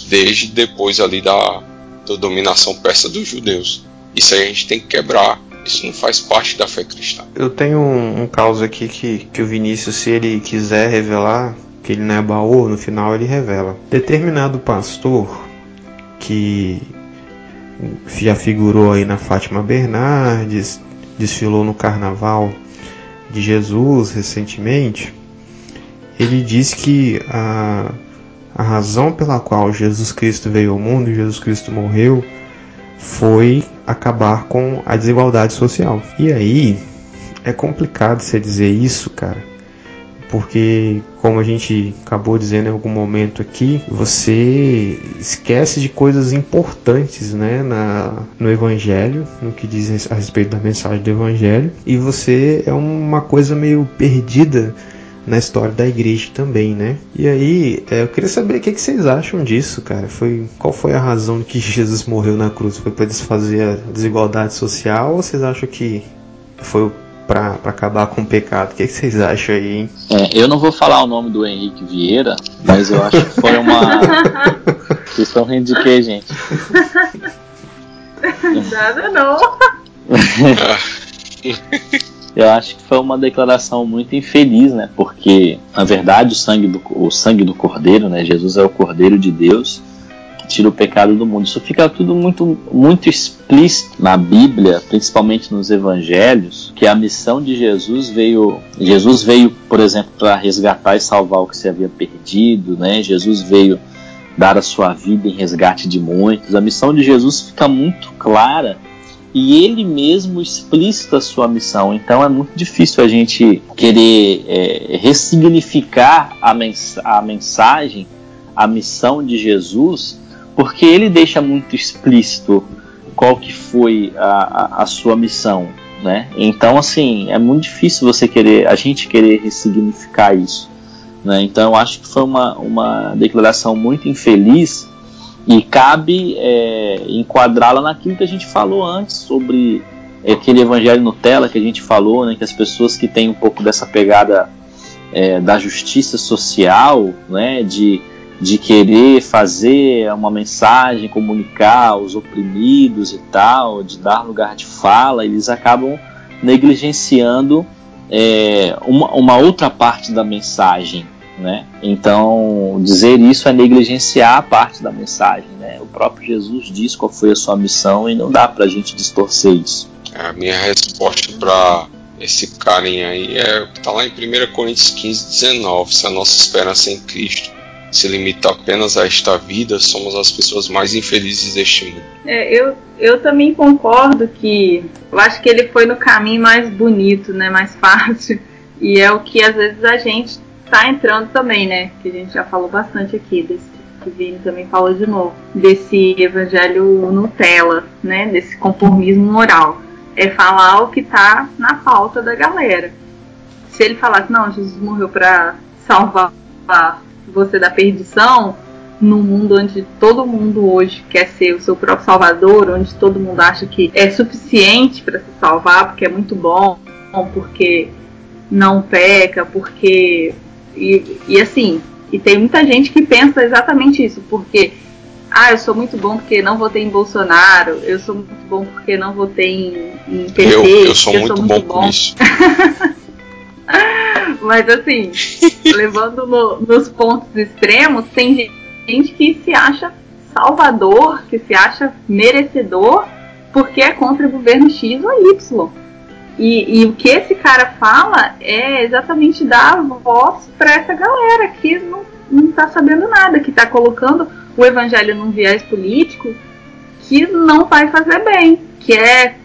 desde depois ali da, da dominação persa dos judeus. Isso aí a gente tem que quebrar. Isso não faz parte da fé cristã.
Eu tenho um, um caso aqui que, que o Vinícius, se ele quiser revelar, que ele não é baú, no final ele revela. Determinado pastor que já figurou aí na Fátima Bernardes, desfilou no Carnaval de Jesus recentemente, ele diz que a, a razão pela qual Jesus Cristo veio ao mundo Jesus Cristo morreu foi acabar com a desigualdade social. E aí é complicado você dizer isso, cara, porque como a gente acabou dizendo em algum momento aqui, você esquece de coisas importantes, né, na, no Evangelho, no que diz a respeito da mensagem do Evangelho, e você é uma coisa meio perdida na história da igreja também, né? E aí, é, eu queria saber o que, que, vocês acham disso, cara. Foi qual foi a razão que *laughs* Jesus morreu na cruz? Foi para desfazer a desigualdade social ou vocês acham que foi para acabar com o pecado. O que, que, vocês acham aí, hein?
É, eu não vou falar o nome do Henrique Vieira, mas eu acho que foi uma. *laughs* Vocês estão rindo de quê, gente?
Nada não. *laughs*
eu acho que foi uma declaração muito infeliz, né? Porque, na verdade, o sangue do, o sangue do Cordeiro, né? Jesus é o Cordeiro de Deus tira o pecado do mundo. Isso fica tudo muito, muito explícito na Bíblia, principalmente nos Evangelhos, que a missão de Jesus veio. Jesus veio, por exemplo, para resgatar e salvar o que se havia perdido, né? Jesus veio dar a sua vida em resgate de muitos. A missão de Jesus fica muito clara e ele mesmo explicita a sua missão. Então é muito difícil a gente querer é, ressignificar a, mens a mensagem, a missão de Jesus porque ele deixa muito explícito qual que foi a, a, a, sua missão, né? Então, assim, é muito difícil você querer, a gente querer ressignificar isso, né? Então, acho que foi uma, uma declaração muito infeliz e cabe é, enquadrá-la naquilo que a gente falou antes sobre aquele evangelho Nutella que a gente falou, né? Que as pessoas que têm um pouco dessa pegada é, da justiça social, né? De de querer fazer uma mensagem, comunicar aos oprimidos e tal, de dar lugar de fala, eles acabam negligenciando é, uma, uma, outra parte da mensagem. Né? Então, dizer isso é negligenciar a parte da mensagem. Né? O próprio Jesus diz qual foi a sua missão e não dá para a gente distorcer isso.
A minha resposta para esse carinha aí é está lá em 1 Coríntios 15, 19: se a nossa esperança é em Cristo se limita apenas a esta vida, somos as pessoas mais infelizes deste mundo.
É, eu, eu também concordo que eu acho que ele foi no caminho mais bonito, né, mais *laughs* fácil, e é o que às vezes a gente está entrando também, né, que a gente já falou bastante aqui desse que Vini também falou de novo, desse evangelho Nutella, né, desse conformismo moral. É falar o que está na pauta da galera. Se ele falasse, não, Jesus morreu para salvar você da perdição, num mundo onde todo mundo hoje quer ser o seu próprio salvador, onde todo mundo acha que é suficiente para se salvar, porque é muito bom, porque não peca, porque. E, e assim, e tem muita gente que pensa exatamente isso, porque. Ah, eu sou muito bom porque não votei em Bolsonaro. Eu sou muito bom porque não votei em, em PT.
Eu, eu sou, eu muito, sou muito bom, bom. por isso. *laughs* *laughs*
Mas assim, levando no, nos pontos extremos, tem gente que se acha salvador, que se acha merecedor, porque é contra o governo X ou Y. E, e o que esse cara fala é exatamente dar voz para essa galera que não, não tá sabendo nada, que está colocando o evangelho num viés político que não vai fazer bem, que é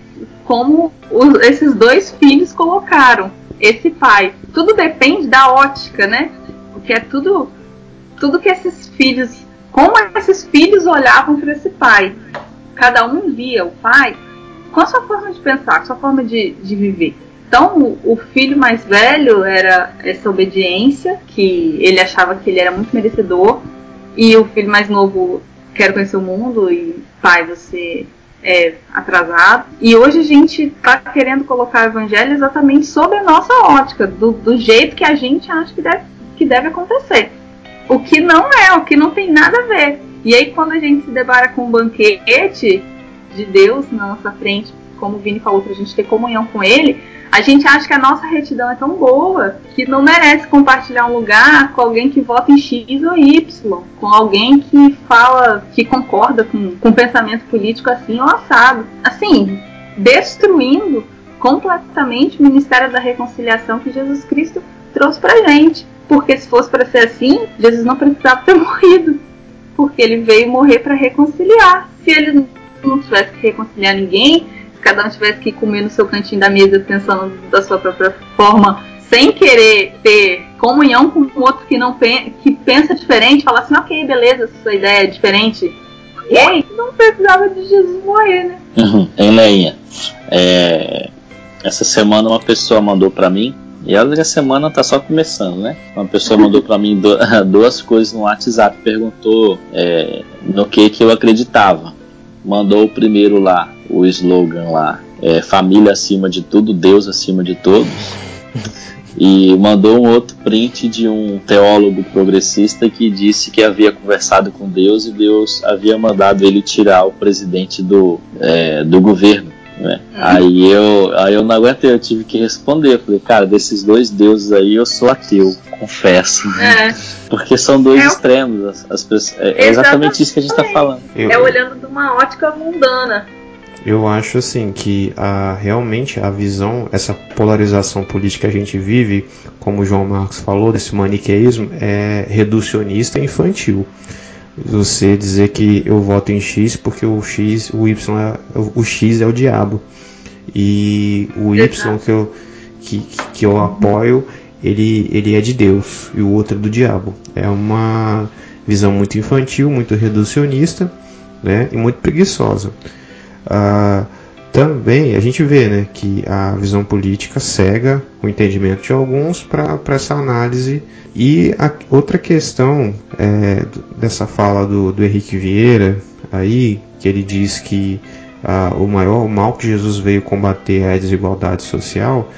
como os, esses dois filhos colocaram esse pai. Tudo depende da ótica, né? Porque é tudo tudo que esses filhos, como esses filhos olhavam para esse pai. Cada um via o pai com a sua forma de pensar, com a sua forma de, de viver. Então, o, o filho mais velho era essa obediência, que ele achava que ele era muito merecedor, e o filho mais novo quer conhecer o mundo e pai, você é atrasado. E hoje a gente está querendo colocar o evangelho exatamente sob a nossa ótica, do, do jeito que a gente acha que deve, que deve acontecer. O que não é, o que não tem nada a ver. E aí, quando a gente se depara com um banquete de Deus na nossa frente, como o Vini falou, para a gente ter comunhão com Ele, a gente acha que a nossa retidão é tão boa que não merece compartilhar um lugar com alguém que vota em X ou Y, com alguém que fala, que concorda com, com pensamento político assim ou assado. Assim, destruindo completamente o ministério da reconciliação que Jesus Cristo trouxe pra gente. Porque se fosse para ser assim, Jesus não precisava ter *laughs* morrido. Porque ele veio morrer para reconciliar. Se ele não tivesse que reconciliar ninguém, cada um tivesse que comer no seu cantinho da mesa pensando da sua própria forma, sem querer ter comunhão com o outro que não que pensa diferente, falar assim, ok, beleza, sua ideia é diferente. E aí, não precisava de Jesus morrer, né?
Uhum. Hein, Leinha? É... Essa semana uma pessoa mandou para mim e a semana tá só começando, né? Uma pessoa *laughs* mandou para mim *laughs* duas coisas no WhatsApp, perguntou é, no que que eu acreditava. Mandou o primeiro lá, o slogan lá, é, família acima de tudo, Deus acima de todos. E mandou um outro print de um teólogo progressista que disse que havia conversado com Deus e Deus havia mandado ele tirar o presidente do, é, do governo. Né? Hum. Aí, eu, aí eu não aguentei, eu tive que responder. falei, cara, desses dois deuses aí eu sou ateu, confesso. É. Porque são dois é. extremos. As, as pessoas, é, exatamente, exatamente isso que a gente está falando.
É olhando de uma ótica mundana.
Eu acho assim que a, realmente a visão, essa polarização política que a gente vive, como o João Marcos falou, desse maniqueísmo, é reducionista e infantil. Você dizer que eu voto em X porque o X, o Y, é, o X é o diabo e o Y que eu, que, que eu apoio, ele, ele é de Deus e o outro é do diabo. É uma visão muito infantil, muito reducionista né, e muito preguiçosa. Ah, também a gente vê né, que a visão política cega o entendimento de alguns para essa análise. E a, outra questão é, dessa fala do, do Henrique Vieira, aí, que ele diz que ah, o maior mal que Jesus veio combater é a desigualdade social.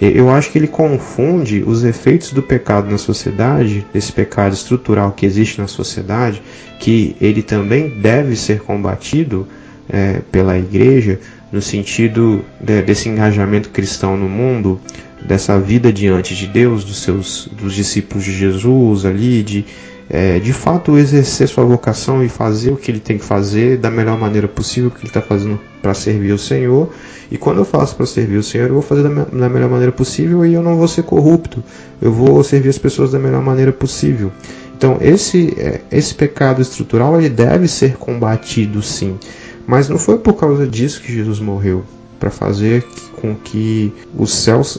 Eu acho que ele confunde os efeitos do pecado na sociedade, desse pecado estrutural que existe na sociedade, que ele também deve ser combatido é, pela igreja, no sentido de, desse engajamento cristão no mundo, dessa vida diante de Deus, dos seus dos discípulos de Jesus ali, de é, de fato exercer sua vocação e fazer o que ele tem que fazer da melhor maneira possível, o que ele está fazendo para servir o Senhor. E quando eu faço para servir o Senhor, eu vou fazer da, da melhor maneira possível e eu não vou ser corrupto. Eu vou servir as pessoas da melhor maneira possível. Então esse é, esse pecado estrutural ele deve ser combatido sim. Mas não foi por causa disso que Jesus morreu para fazer com que os céus,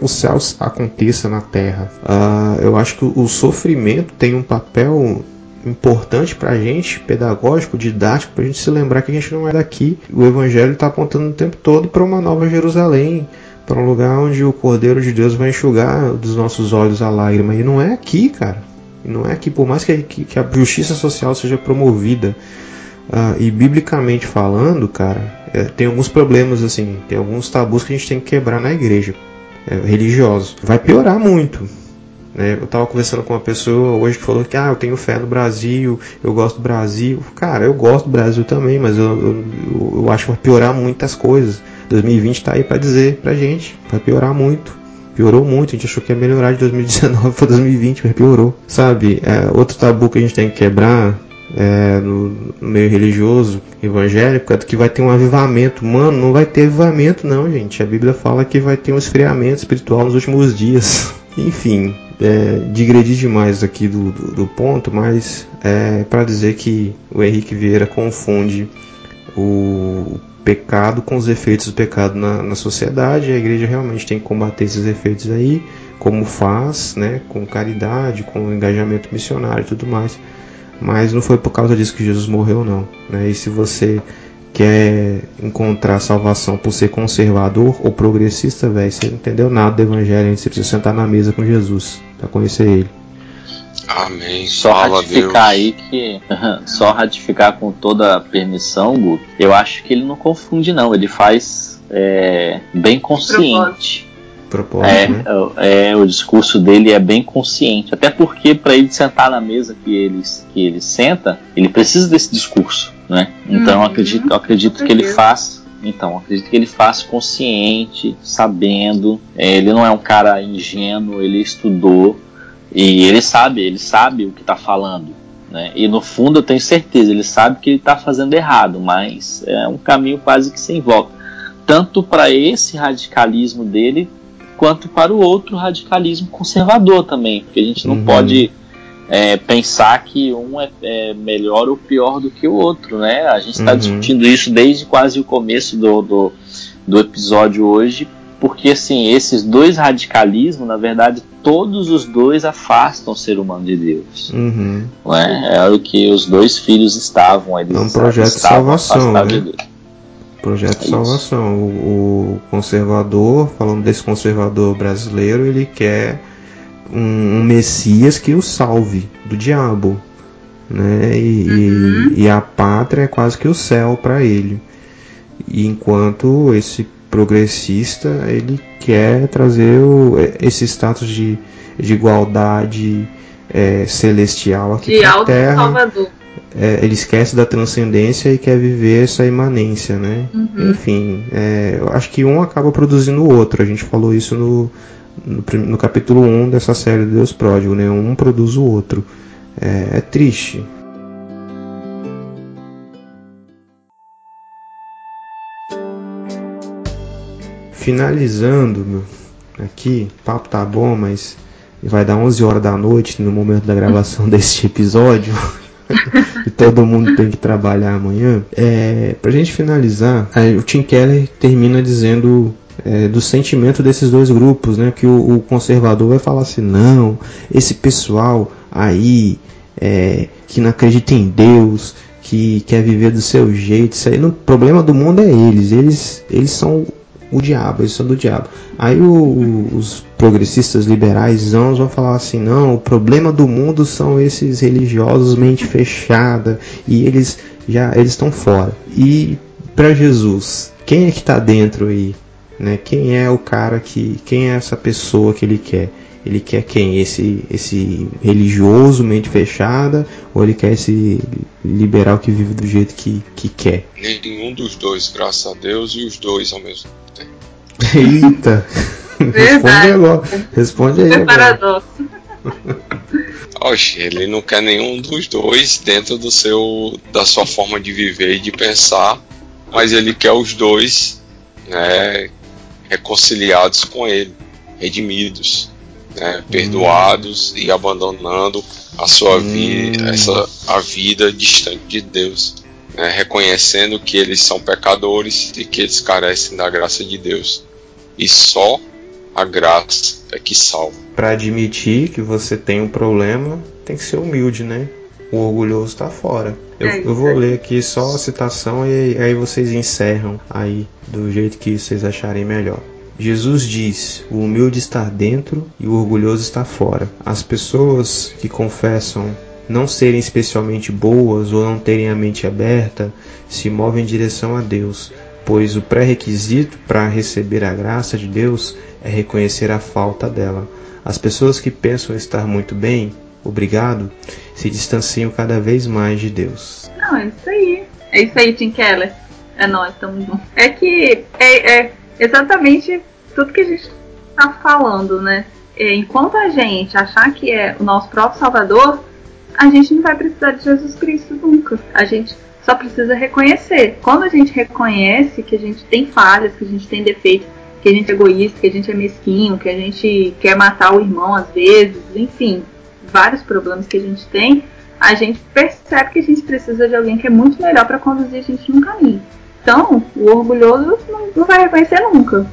os céus aconteça na terra. Uh, eu acho que o sofrimento tem um papel importante para a gente, pedagógico, didático, para a gente se lembrar que a gente não é daqui. O Evangelho está apontando o tempo todo para uma nova Jerusalém, para um lugar onde o Cordeiro de Deus vai enxugar dos nossos olhos a lágrima. E não é aqui, cara. Não é aqui, por mais que, que, que a justiça social seja promovida, Uh, e biblicamente falando, cara, é, tem alguns problemas assim, tem alguns tabus que a gente tem que quebrar na igreja, é. Vai piorar muito. Né? Eu estava conversando com uma pessoa hoje que falou que ah, eu tenho fé no Brasil, eu gosto do Brasil. Cara, eu gosto do Brasil também, mas eu, eu, eu acho que vai piorar muitas coisas. 2020 está aí para dizer pra gente, vai piorar muito piorou muito. A gente achou que ia melhorar de 2019 para 2020, mas piorou. Sabe? É, outro tabu que a gente tem que quebrar é, no, meio religioso evangélico é que vai ter um avivamento. Mano, não vai ter avivamento, não, gente. A Bíblia fala que vai ter um esfriamento espiritual nos últimos dias. *laughs* Enfim, é, digredir demais aqui do, do, do ponto, mas é para dizer que o Henrique Vieira confunde o pecado com os efeitos do pecado na, na sociedade. A igreja realmente tem que combater esses efeitos aí, como faz, né, com caridade, com engajamento missionário e tudo mais. Mas não foi por causa disso que Jesus morreu, não. Né? E se você quer encontrar salvação por ser conservador ou progressista, velho, você não entendeu nada do evangelho, você precisa sentar na mesa com Jesus para conhecer ele.
Amém.
Só
Fala,
ratificar
Deus.
aí que. *laughs* Só ratificar com toda a permissão, Gu, eu acho que ele não confunde, não. Ele faz é, bem consciente.
Propósito,
É,
né?
é, o discurso dele é bem consciente. Até porque, para ele sentar na mesa que ele, que ele senta, ele precisa desse discurso. Né? Então, eu
Uhum,
acredito, eu acredito que ele faz. Então, acredito que ele faz consciente, sabendo. É, ele não é um cara ingênuo, ele estudou. E ele sabe, ele sabe o que está falando. Né? E no fundo eu tenho certeza, ele sabe que ele está fazendo errado, mas é um caminho quase que sem volta. Tanto para esse radicalismo dele, quanto para o outro radicalismo conservador também. Porque a gente não
Uhum.
pode é, pensar que um é, é melhor ou pior do que o outro. Né? A gente está
Uhum.
discutindo isso desde quase o começo do, do, do episódio hoje, porque assim, esses dois radicalismos, na verdade, todos os dois afastam o ser humano de Deus.
Uhum.
Não é? Era o que os dois filhos estavam. Eles
É um projeto de salvação,
afastados
né?
de Deus.
Projeto de
É
salvação. O, o conservador, falando desse conservador brasileiro, ele quer um, um Messias que o salve do diabo. Né? E,
Uhum.
e, e a pátria é quase que o céu para ele. E enquanto esse progressista ele quer trazer o- esse status de, de igualdade é, celestial aqui para
alto
Terra
Salvador.
É, ele esquece da transcendência e quer viver essa imanência, né?
Uhum.
Enfim, é, eu acho que um acaba produzindo o outro. A gente falou isso no, no, no capítulo 1 dessa série Deus Pródigo, né? Um produz o outro. É, é triste. Finalizando meu, aqui, o papo tá bom, mas vai dar 11 horas da noite no momento da gravação *laughs* deste episódio. *laughs* e todo mundo tem que trabalhar amanhã. É, pra gente finalizar, o Tim Keller termina dizendo é, do sentimento desses dois grupos, né? Que o, o conservador vai falar assim, não, esse pessoal aí é, que não acredita em Deus, que quer viver do seu jeito, isso aí, o problema do mundo é eles, eles, eles são o diabo, eles são do diabo. Aí o- os progressistas liberais vão falar assim, não, o problema do mundo são esses religiosos mente fechada e eles já eles estão fora. E para Jesus, quem é que está dentro aí? Né? Quem é o cara que, quem é essa pessoa que ele quer? Ele quer quem? Esse esse religioso mente fechada ou ele quer esse liberal que vive do jeito que, que quer?
Nenhum dos dois, graças a Deus, e os dois ao mesmo tempo. *laughs*
Eita! Responde
Verdade.
agora. Responde aí
É
agora.
paradoxo. *laughs*
Oxe, ele não quer nenhum dos dois dentro do seu, da sua forma de viver e de pensar, mas ele quer os dois, né, reconciliados com ele, redimidos, né, perdoados e abandonando a sua vida, essa a vida distante de Deus, né, reconhecendo que eles são pecadores e que eles carecem da graça de Deus. E só a graça é que salva.
Pra admitir que você tem um problema, tem que ser humilde, né? O orgulhoso tá fora. Eu,
É
eu vou
aí.
ler aqui só a citação e aí vocês encerram aí do jeito que vocês acharem melhor. Jesus diz: O humilde está dentro e o orgulhoso está fora. As pessoas que confessam não serem especialmente boas ou não terem a mente aberta se movem em direção a Deus, pois o pré-requisito para receber a graça de Deus é reconhecer a falta dela. As pessoas que pensam estar muito bem, obrigado, se distanciam cada vez mais de Deus.
Não, é isso aí. É isso aí, Tim Keller. É nós, estamos juntos. É que é, é exatamente tudo que a gente tá falando, né? É, enquanto a gente achar que é o nosso próprio Salvador, a gente não vai precisar de Jesus Cristo nunca. A gente só precisa reconhecer. Quando a gente reconhece que a gente tem falhas, que a gente tem defeitos, que a gente é egoísta, que a gente é mesquinho, que a gente quer matar o irmão às vezes, enfim, vários problemas que a gente tem, a gente percebe que a gente precisa de alguém que é muito melhor para conduzir a gente no caminho. Então, o orgulhoso não, não vai reconhecer nunca.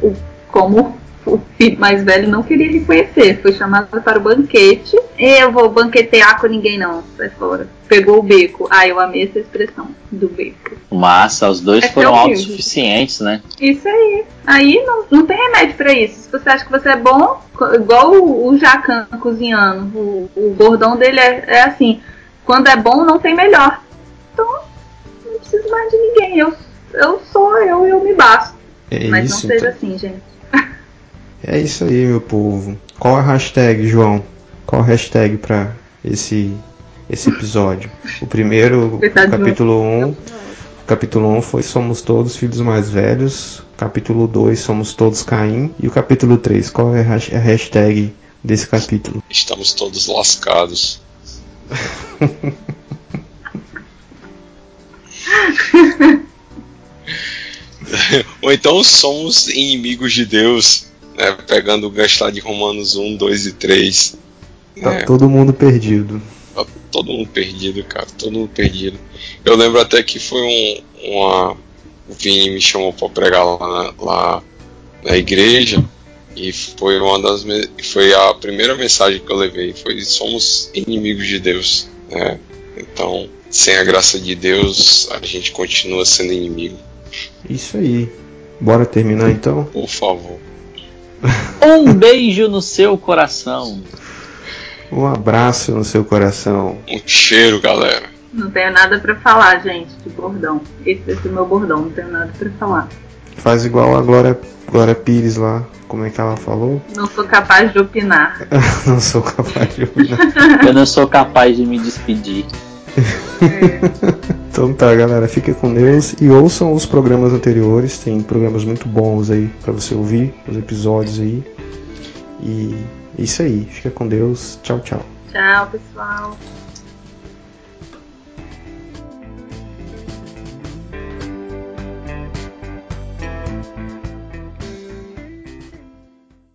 O, como o filho mais velho não queria reconhecer, foi chamado para o banquete. Eu vou banquetear com ninguém não, sai fora. Pegou o beco. Ah, eu amei essa expressão do beco.
Massa, os dois
É
foram autossuficientes, né?
Isso aí. Aí não, não tem remédio pra isso. Se você acha que você é bom, igual o, o Jacan cozinhando, o, o bordão dele é, é assim: quando é bom, não tem melhor. Então, preciso mais de ninguém. Eu, eu sou eu e eu me basto.
É
Mas
isso,
não seja
então.
assim, gente. *laughs*
É isso aí, meu povo. Qual a hashtag, João? Qual a hashtag pra esse, esse episódio? O primeiro, o
Coitado do
capítulo 1. O capítulo 1 foi Somos Todos Filhos Mais Velhos. Capítulo 2, Somos Todos Caim. E o capítulo 3, qual é a hashtag desse capítulo?
Estamos todos lascados. *laughs* Ou então somos inimigos de Deus, né? Pegando o lá de Romanos 1, 2 e 3.
Tá
É.
todo mundo perdido.
Tá todo mundo perdido, cara. Todo mundo perdido. Eu lembro até que foi um, uma. O Vini me chamou pra pregar lá, na- lá na igreja. E foi uma das. me- Foi a primeira mensagem que eu levei. Foi somos inimigos de Deus. né? Então, sem a graça de Deus, a gente continua sendo inimigo.
Isso aí. Bora terminar então?
Por favor.
Um beijo no seu coração.
Um abraço no seu coração.
Um cheiro, galera.
Não tenho nada pra falar, gente, de bordão. Esse vai ser o meu bordão, não tenho nada pra falar.
Faz igual a Glória, Glória Pires lá. Como é que ela falou?
Não sou capaz de opinar. *laughs*
Não sou capaz de opinar.
Eu não sou capaz de me despedir. *laughs*
Então tá, galera, fiquem com Deus e ouçam os programas anteriores. Tem programas muito bons aí pra você ouvir, os episódios aí. E é isso aí, fica com Deus. Tchau, tchau.
Tchau, pessoal.